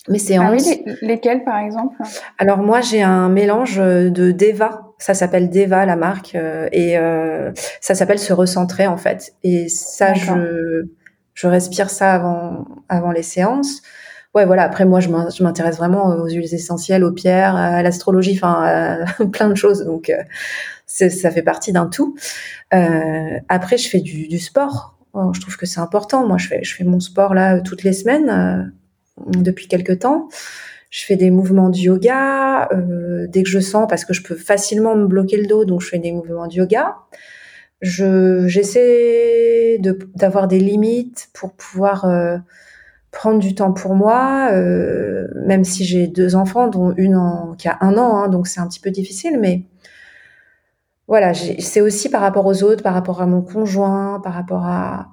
mes séances. Ah oui, lesquelles par exemple? Alors moi, j'ai un mélange de Deva. Ça s'appelle Deva la marque euh, et euh, ça s'appelle se recentrer en fait. Et ça, je je respire ça avant avant les séances. Ouais, voilà. Après, moi, je m'intéresse vraiment aux huiles essentielles, aux pierres, à l'astrologie, enfin, *laughs* plein de choses. Donc, euh, ça fait partie d'un tout. Euh, après, je fais du, du sport. Oh, je trouve que c'est important. Moi, je fais, je fais mon sport là toutes les semaines euh, depuis quelques temps. Je fais des mouvements de yoga euh, dès que je sens, parce que je peux facilement me bloquer le dos, donc je fais des mouvements de yoga. Je j'essaie de d'avoir des limites pour pouvoir euh, prendre du temps pour moi, euh, même si j'ai deux enfants, dont une en, qui a un an, hein, donc c'est un petit peu difficile, mais voilà, c'est aussi par rapport aux autres, par rapport à mon conjoint, par rapport à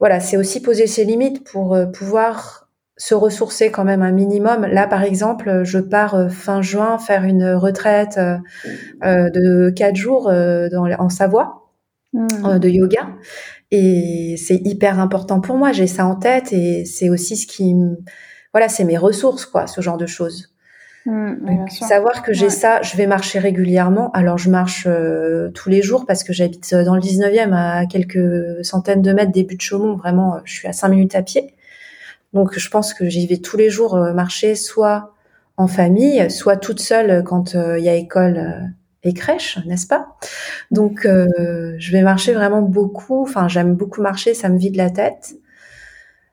voilà, c'est aussi poser ses limites pour euh, pouvoir se ressourcer quand même un minimum. Là, par exemple, je pars euh, fin juin faire une retraite euh, de quatre jours dans, en Savoie mmh. de yoga, et c'est hyper important pour moi. J'ai ça en tête et c'est aussi ce qui, voilà, c'est mes ressources, quoi, ce genre de choses. Mmh, savoir que j'ai ça, je vais marcher régulièrement. Alors, je marche euh, tous les jours parce que j'habite euh, dans le 19e à quelques centaines de mètres des buts de Chaumont. Vraiment, euh, je suis à 5 minutes à pied. Donc, je pense que j'y vais tous les jours marcher, soit en famille, soit toute seule quand il y a école et crèche, n'est-ce pas? Donc, je vais marcher vraiment beaucoup. Enfin, j'aime beaucoup marcher, ça me vide la tête.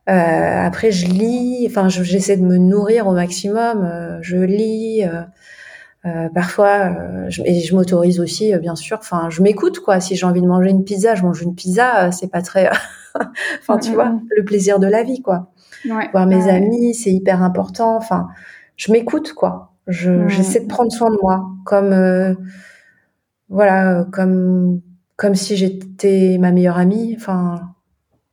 Euh, après, je lis. Enfin, j'essaie de me nourrir au maximum. Euh, je lis. Euh, parfois, je, et je m'autorise aussi, bien sûr. Enfin, je m'écoute quoi. Si j'ai envie de manger une pizza, je mange une pizza. c'est pas très. *laughs* enfin, tu vois, le plaisir de la vie quoi. Ouais. Voir mes amis, c'est hyper important. Enfin, je m'écoute quoi. Je, J'essaie de prendre soin de moi, comme voilà, comme comme si j'étais ma meilleure amie. Enfin,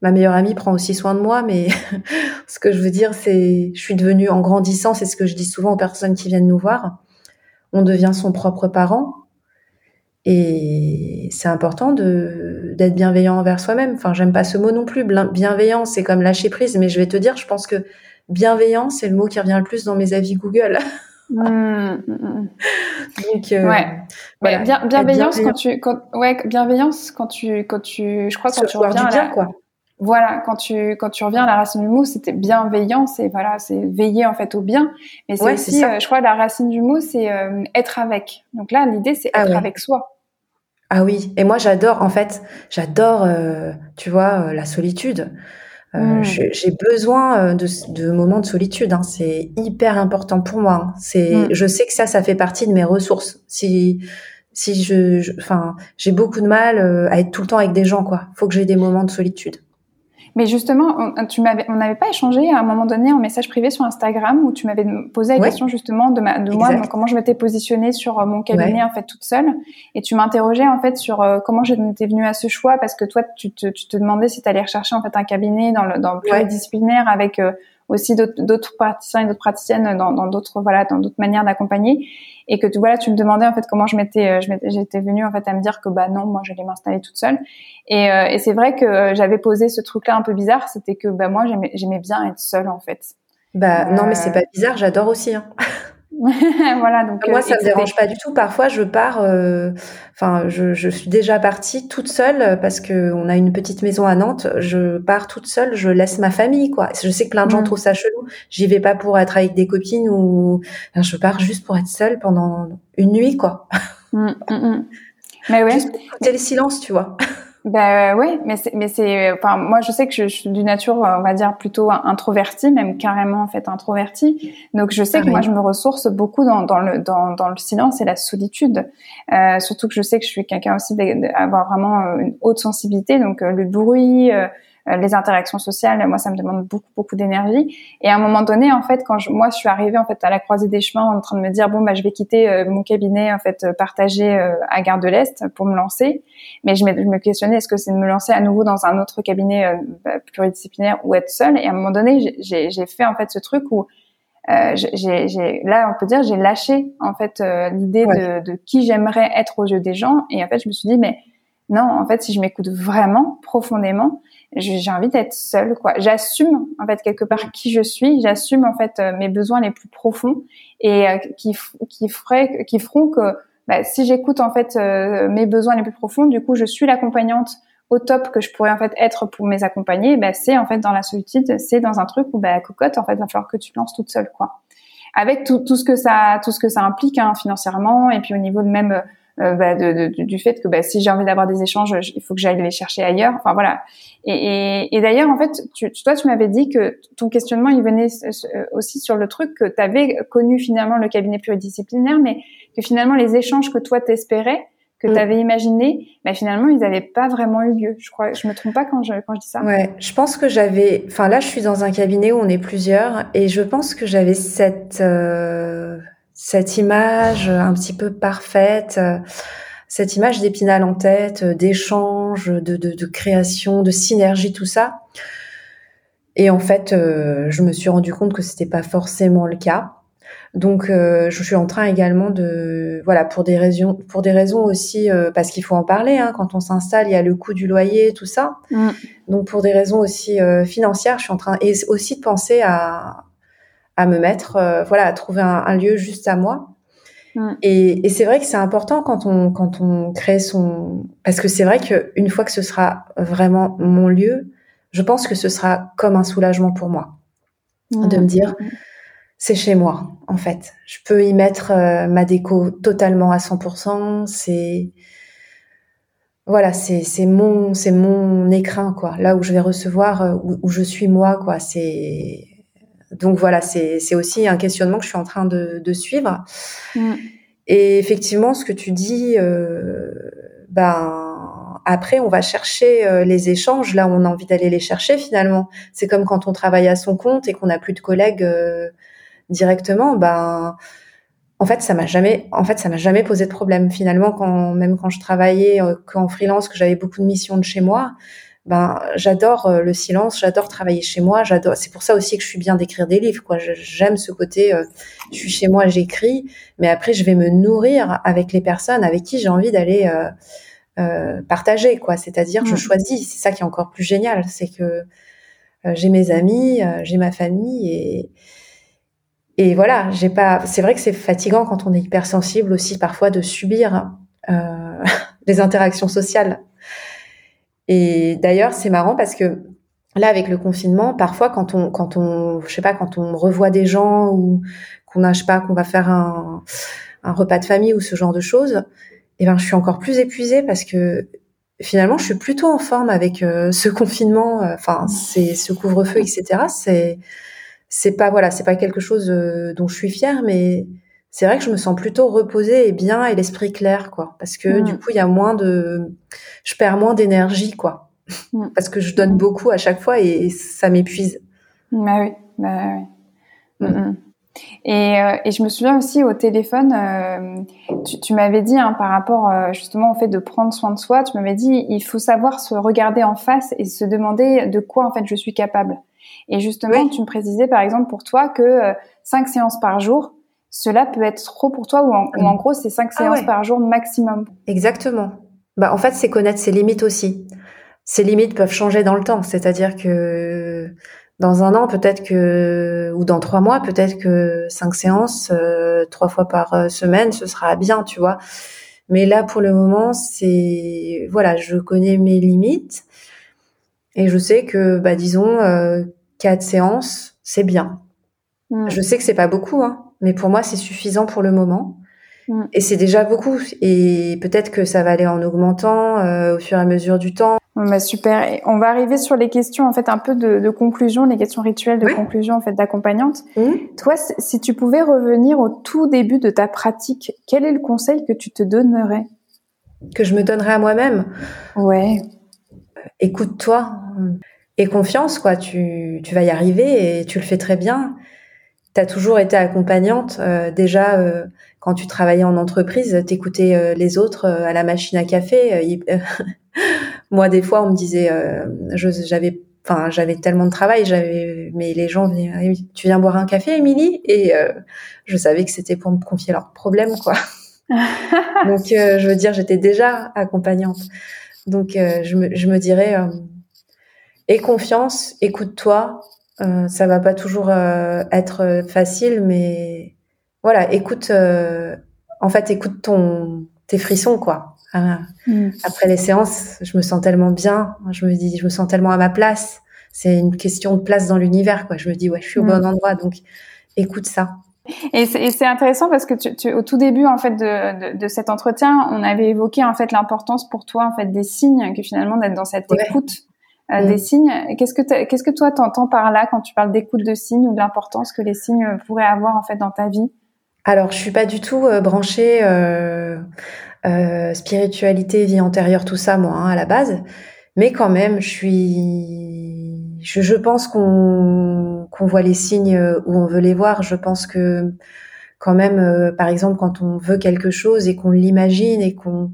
ma meilleure amie prend aussi soin de moi, mais *laughs* ce que je veux dire, c'est, je suis devenue en grandissant, c'est ce que je dis souvent aux personnes qui viennent nous voir, on devient son propre parent, et c'est important d'être bienveillant envers soi-même. Enfin, j'aime pas ce mot non plus. Bienveillant, c'est comme lâcher prise, mais je vais te dire, je pense que bienveillant, c'est le mot qui revient le plus dans mes avis Google. Mmh, mmh, mmh. Donc, euh, ouais. bien, bienveillance quand tu, quand, ouais, bienveillance quand tu, quand tu, je crois quand tu reviens à la, quoi. Voilà, quand tu quand tu reviens à la racine du mot, c'était bienveillant, c'est voilà, c'est veiller en fait au bien. Mais c'est aussi, euh, je crois, la racine du mot, c'est euh, être avec. Donc là, l'idée, c'est ah être avec soi. Ah oui, et moi j'adore, en fait, j'adore, euh, tu vois, la solitude. Mmh. J'ai besoin de, de, moments de solitude. Hein. C'est hyper important pour moi. Hein. C'est, mmh. je sais que ça, ça fait partie de mes ressources. Si si je, enfin, j'ai beaucoup de mal à être tout le temps avec des gens, quoi. Faut que j'ai des moments de solitude. Mais justement, on, tu m'avais, on n'avait pas échangé à un moment donné en message privé sur Instagram où tu m'avais posé la question justement de, ma, de moi, comment je m'étais positionnée sur euh, mon cabinet en fait toute seule, et tu m'interrogeais en fait sur euh, comment j'étais venue à ce choix parce que toi, tu te, tu te demandais si tu allais rechercher en fait un cabinet dans le dans le pluridisciplinaire avec euh, aussi d'autres praticiens et d'autres praticiennes dans d'autres voilà dans d'autres manières d'accompagner et que tu voilà tu me demandais en fait comment je m'étais euh, je m'étais j'étais venue en fait à me dire que bah non moi j'allais m'installer toute seule. Et, euh, et c'est vrai que euh, j'avais posé ce truc là un peu bizarre. C'était que bah moi j'aimais j'aimais bien être seule en fait. Bah non mais c'est pas bizarre. J'adore aussi hein. *laughs* voilà. Donc moi, ça me dérange pas du tout. Parfois, je pars. Enfin, je, je, suis déjà partie toute seule parce que on a une petite maison à Nantes. Je pars toute seule. Je laisse ma famille, quoi. Je sais que plein de gens mm. trouvent ça chelou. J'y vais pas pour être avec des copines ou. je pars juste pour être seule pendant une nuit, quoi. Mm, mm, mais ouais. Juste pour les silences, tu vois. *laughs* Ben ouais, mais c'est, mais c'est, enfin moi je sais que je, suis d'une nature, on va dire plutôt introvertie, même carrément en fait introvertie. Donc je sais que moi je me ressource beaucoup dans, dans le dans, dans le silence et la solitude. Euh, surtout que je sais que je suis quelqu'un aussi d'avoir vraiment une haute sensibilité, donc euh, le bruit, euh, les interactions sociales, moi, ça me demande beaucoup, beaucoup d'énergie. Et à un moment donné, en fait, quand je, moi, je suis arrivée en fait à la croisée des chemins, en train de me dire bon, bah, je vais quitter euh, mon cabinet en fait partagé euh, à Gare de l'Est pour me lancer. Mais je, je me questionnais est-ce que c'est de me lancer à nouveau dans un autre cabinet bah, pluridisciplinaire ou être seule? Et à un moment donné, j'ai fait en fait ce truc où euh, j'ai, là, on peut dire, j'ai lâché en fait l'idée de, de, qui j'aimerais être aux yeux des gens. Et en fait, je me suis dit, mais non, en fait, si je m'écoute vraiment profondément, j'ai envie d'être seule quoi. J'assume en fait quelque part qui je suis. J'assume en fait euh, mes besoins les plus profonds et euh, qui qui ferait qui feront que bah, si j'écoute en fait euh, mes besoins les plus profonds du coup je suis l'accompagnante au top que je pourrais en fait être pour mes accompagner bah, c'est en fait dans la solitude c'est dans un truc où bah cocotte en fait va falloir que tu te lances toute seule quoi. Avec tout, tout ce que ça tout ce que ça implique hein, financièrement et puis au niveau de même euh, bah, de, de, du fait que bah, si j'ai envie d'avoir des échanges, il faut que j'aille les chercher ailleurs. Enfin voilà. Et, et, et d'ailleurs, en fait, tu, toi, tu m'avais dit que ton questionnement, il venait euh, aussi sur le truc que tu avais connu finalement le cabinet pluridisciplinaire, mais que finalement les échanges que toi t'espérais, que mm. tu avais imaginé, bah, finalement, ils n'avaient pas vraiment eu lieu. Je crois, je me trompe pas quand je, quand je dis ça. Ouais, je pense que j'avais, enfin là, je suis dans un cabinet où on est plusieurs, et je pense que j'avais cette euh, cette image un petit peu parfaite, euh, cette image d'épinal en tête, euh, d'échange, de, de, de, création, de synergie, tout ça. Et en fait, euh, je me suis rendu compte que c'était pas forcément le cas. Donc, je suis en train également de, voilà, pour des raisons, pour des raisons aussi, parce qu'il faut en parler. Hein, quand on s'installe, il y a le coût du loyer, tout ça. Mm. Donc, pour des raisons aussi financières, je suis en train et aussi de penser à, à me mettre, euh, voilà, à trouver un, lieu juste à moi. Et, c'est vrai que c'est important quand on quand on crée son, parce que c'est vrai qu'une fois que ce sera vraiment mon lieu, je pense que ce sera comme un soulagement pour moi de me dire c'est chez moi en fait. Je peux y mettre euh, ma déco totalement à 100%. C'est voilà, c'est mon c'est mon écrin quoi. Là où je vais recevoir euh, où, où je suis moi quoi. C'est donc voilà, c'est aussi un questionnement que je suis en train de, de suivre. Mm. Et effectivement, ce que tu dis, euh, ben après, on va chercher euh, les échanges là où on a envie d'aller les chercher finalement. C'est comme quand on travaille à son compte et qu'on n'a plus de collègues euh, directement. Ben en fait, ça m'a jamais, en fait, ça m'a jamais posé de problème finalement. Quand même quand je travaillais euh, qu'en freelance, que j'avais beaucoup de missions de chez moi, ben j'adore euh, le silence, j'adore travailler chez moi, j'adore. C'est pour ça aussi que je suis bien d'écrire des livres, quoi. J'aime ce côté. Euh, je suis chez moi, j'écris, mais après je vais me nourrir avec les personnes avec qui j'ai envie d'aller euh, euh, partager, quoi. C'est-à-dire, je mmh. choisis. C'est ça qui est encore plus génial, c'est que j'ai mes amis, j'ai ma famille et et voilà. J'ai pas. C'est vrai que c'est fatigant quand on est hypersensible aussi parfois de subir *laughs* les interactions sociales et d'ailleurs, c'est marrant parce que là, avec le confinement, parfois, quand on, quand on, je sais pas, quand on revoit des gens ou qu'on a, je sais pas, qu'on va faire un, un repas de famille ou ce genre de choses, eh ben, je suis encore plus épuisée parce que finalement, je suis plutôt en forme avec euh, ce confinement, euh, enfin, c'est ce couvre-feu, etc. C'est, c'est pas, voilà, c'est pas quelque chose euh, dont je suis fière, mais c'est vrai que je me sens plutôt reposée et bien et l'esprit clair, quoi. Parce que du coup, il y a moins de, je perds moins d'énergie, quoi. *laughs* Parce que je donne beaucoup à chaque fois et ça m'épuise. Bah oui, bah oui. Mm. Mm, mm. Et, euh, et, je me souviens aussi au téléphone, euh, tu, tu m'avais dit hein, par rapport euh, justement au fait de prendre soin de soi, tu m'avais dit il faut savoir se regarder en face et se demander de quoi en fait je suis capable. Et justement, tu me précisais par exemple pour toi que cinq séances par jour, cela peut être trop pour toi ou en, gros c'est cinq ah séances par jour maximum. Exactement. Bah en fait c'est connaître ses limites aussi. Ces limites peuvent changer dans le temps, c'est-à-dire que dans un an, peut-être que, ou dans trois mois, peut-être que cinq séances, euh, trois fois par euh, semaine, ce sera bien, tu vois. Mais là, pour le moment, c'est, voilà, je connais mes limites et je sais que, bah, disons, euh, quatre séances, c'est bien. Mm. Je sais que c'est pas beaucoup, hein, mais pour moi, c'est suffisant pour le moment. Mm. Et c'est déjà beaucoup. Et peut-être que ça va aller en augmentant au fur et à mesure du temps. Bah super. Et on va arriver sur les questions en fait un peu de, de conclusion, les questions rituelles de conclusion en fait d'accompagnante. Mmh. Toi, si tu pouvais revenir au tout début de ta pratique, quel est le conseil que tu te donnerais? Que je me donnerais à moi-même? Ouais. Écoute-toi et confiance quoi. Tu tu vas y arriver et tu le fais très bien. Tu as toujours été accompagnante. Euh, déjà, euh, quand tu travaillais en entreprise, t'écoutais euh, les autres à la machine à café. *laughs* Moi, des fois, on me disait, euh, j'avais, enfin, j'avais tellement de travail, j'avais, mais les gens venaient, ah tu viens boire un café, Émilie? Et euh, je savais que c'était pour me confier leurs problèmes, quoi. *laughs* Donc, euh, je veux dire, j'étais déjà accompagnante. Donc, je me, je me dirais, aie confiance, écoute-toi. Ça va pas toujours être facile, mais voilà, écoute. en fait, écoute ton tes frissons, quoi. Ah. Mm. Après les séances, je me sens tellement bien. Je me dis, je me sens tellement à ma place. C'est une question de place dans l'univers, quoi. Je me dis, ouais, je suis au mm. bon endroit, donc écoute ça. Et c'est intéressant parce que tu, tu, au tout début en fait de, de, de, cet entretien, on avait évoqué en fait l'importance pour toi en fait des signes, que finalement d'être dans cette écoute euh, mm. des signes. Qu'est-ce que qu'est-ce que toi t'entends par là quand tu parles d'écoute de signes ou de l'importance que les signes pourraient avoir en fait dans ta vie? Alors je suis pas du tout euh, branchée. Euh euh, spiritualité, vie antérieure, tout ça, moi, hein, à la base. Mais quand même, je suis, je, je pense qu'on qu'on voit les signes où on veut les voir. Je pense que quand même, euh, par exemple, quand on veut quelque chose et qu'on l'imagine et qu'on,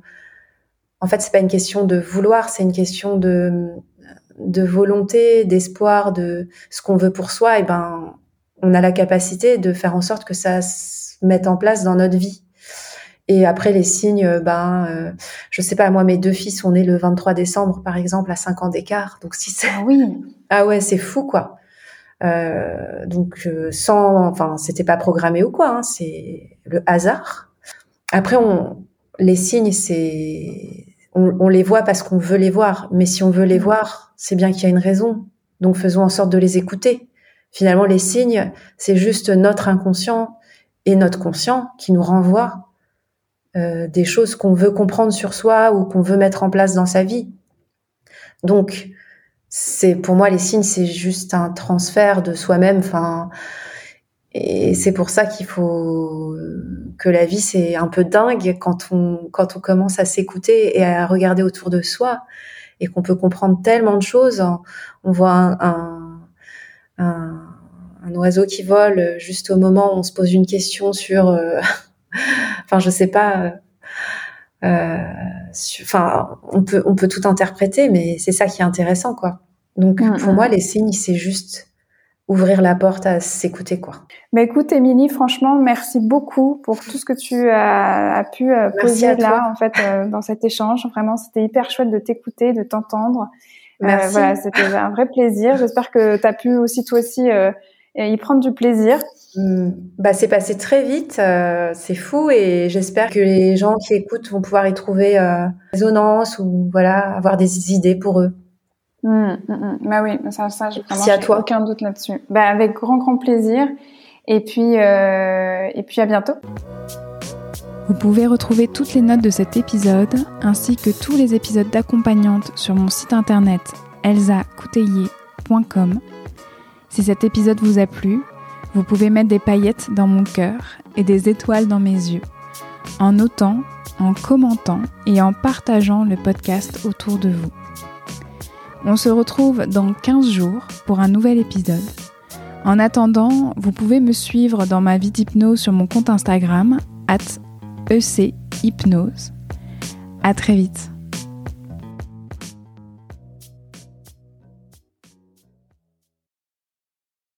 en fait, c'est pas une question de vouloir, c'est une question de de volonté, d'espoir, de ce qu'on veut pour soi. Et ben, on a la capacité de faire en sorte que ça se mette en place dans notre vie. Et après les signes, euh, ben, euh, je sais pas, moi mes deux fils sont nés le 23 décembre par exemple à 5 ans d'écart, donc si c'est ah oui, ah ouais c'est fou quoi. Euh, donc euh, sans, enfin c'était pas programmé ou quoi, hein, c'est le hasard. Après on, les signes c'est, on, les voit parce qu'on veut les voir, mais si on veut les voir, c'est bien qu'il y a une raison. Donc faisons en sorte de les écouter. Finalement les signes c'est juste notre inconscient et notre conscient qui nous renvoient euh, des choses qu'on veut comprendre sur soi ou qu'on veut mettre en place dans sa vie. Donc, c'est pour moi les signes, c'est juste un transfert de soi-même. Enfin, et c'est pour ça qu'il faut que la vie c'est un peu dingue quand on quand on commence à s'écouter et à regarder autour de soi et qu'on peut comprendre tellement de choses. On voit un, un, un, oiseau qui vole juste au moment où on se pose une question sur euh, *laughs* enfin, je sais pas. Euh, euh, enfin, on peut on peut tout interpréter, mais c'est ça qui est intéressant, quoi. Donc mm, pour mm. moi, les signes, c'est juste ouvrir la porte à s'écouter, quoi. Mais écoute, Émilie, franchement, merci beaucoup pour tout ce que tu as, pu euh, poser là, en fait, dans cet échange. Vraiment, c'était hyper chouette de t'écouter, de t'entendre. Merci. voilà, c'était un vrai plaisir. J'espère que tu as pu aussi, toi aussi, y prendre du plaisir. Hmm. Bah, c'est passé très vite, euh, c'est fou et j'espère que les gens qui écoutent vont pouvoir y trouver euh, résonance ou voilà avoir des idées pour eux. Mmh, mmh, Bah oui, ça, ça Merci à toi. Aucun doute là-dessus. Bah avec grand grand plaisir et puis euh, et puis à bientôt. Vous pouvez retrouver toutes les notes de cet épisode ainsi que tous les épisodes d'accompagnante sur mon site internet elsacouteiller.com. Si cet épisode vous a plu, vous pouvez mettre des paillettes dans mon cœur et des étoiles dans mes yeux, en notant, en commentant et en partageant le podcast autour de vous. On se retrouve dans 15 jours pour un nouvel épisode. En attendant, vous pouvez me suivre dans ma vie d'hypnose sur mon compte Instagram, at ECHypnose. À très vite.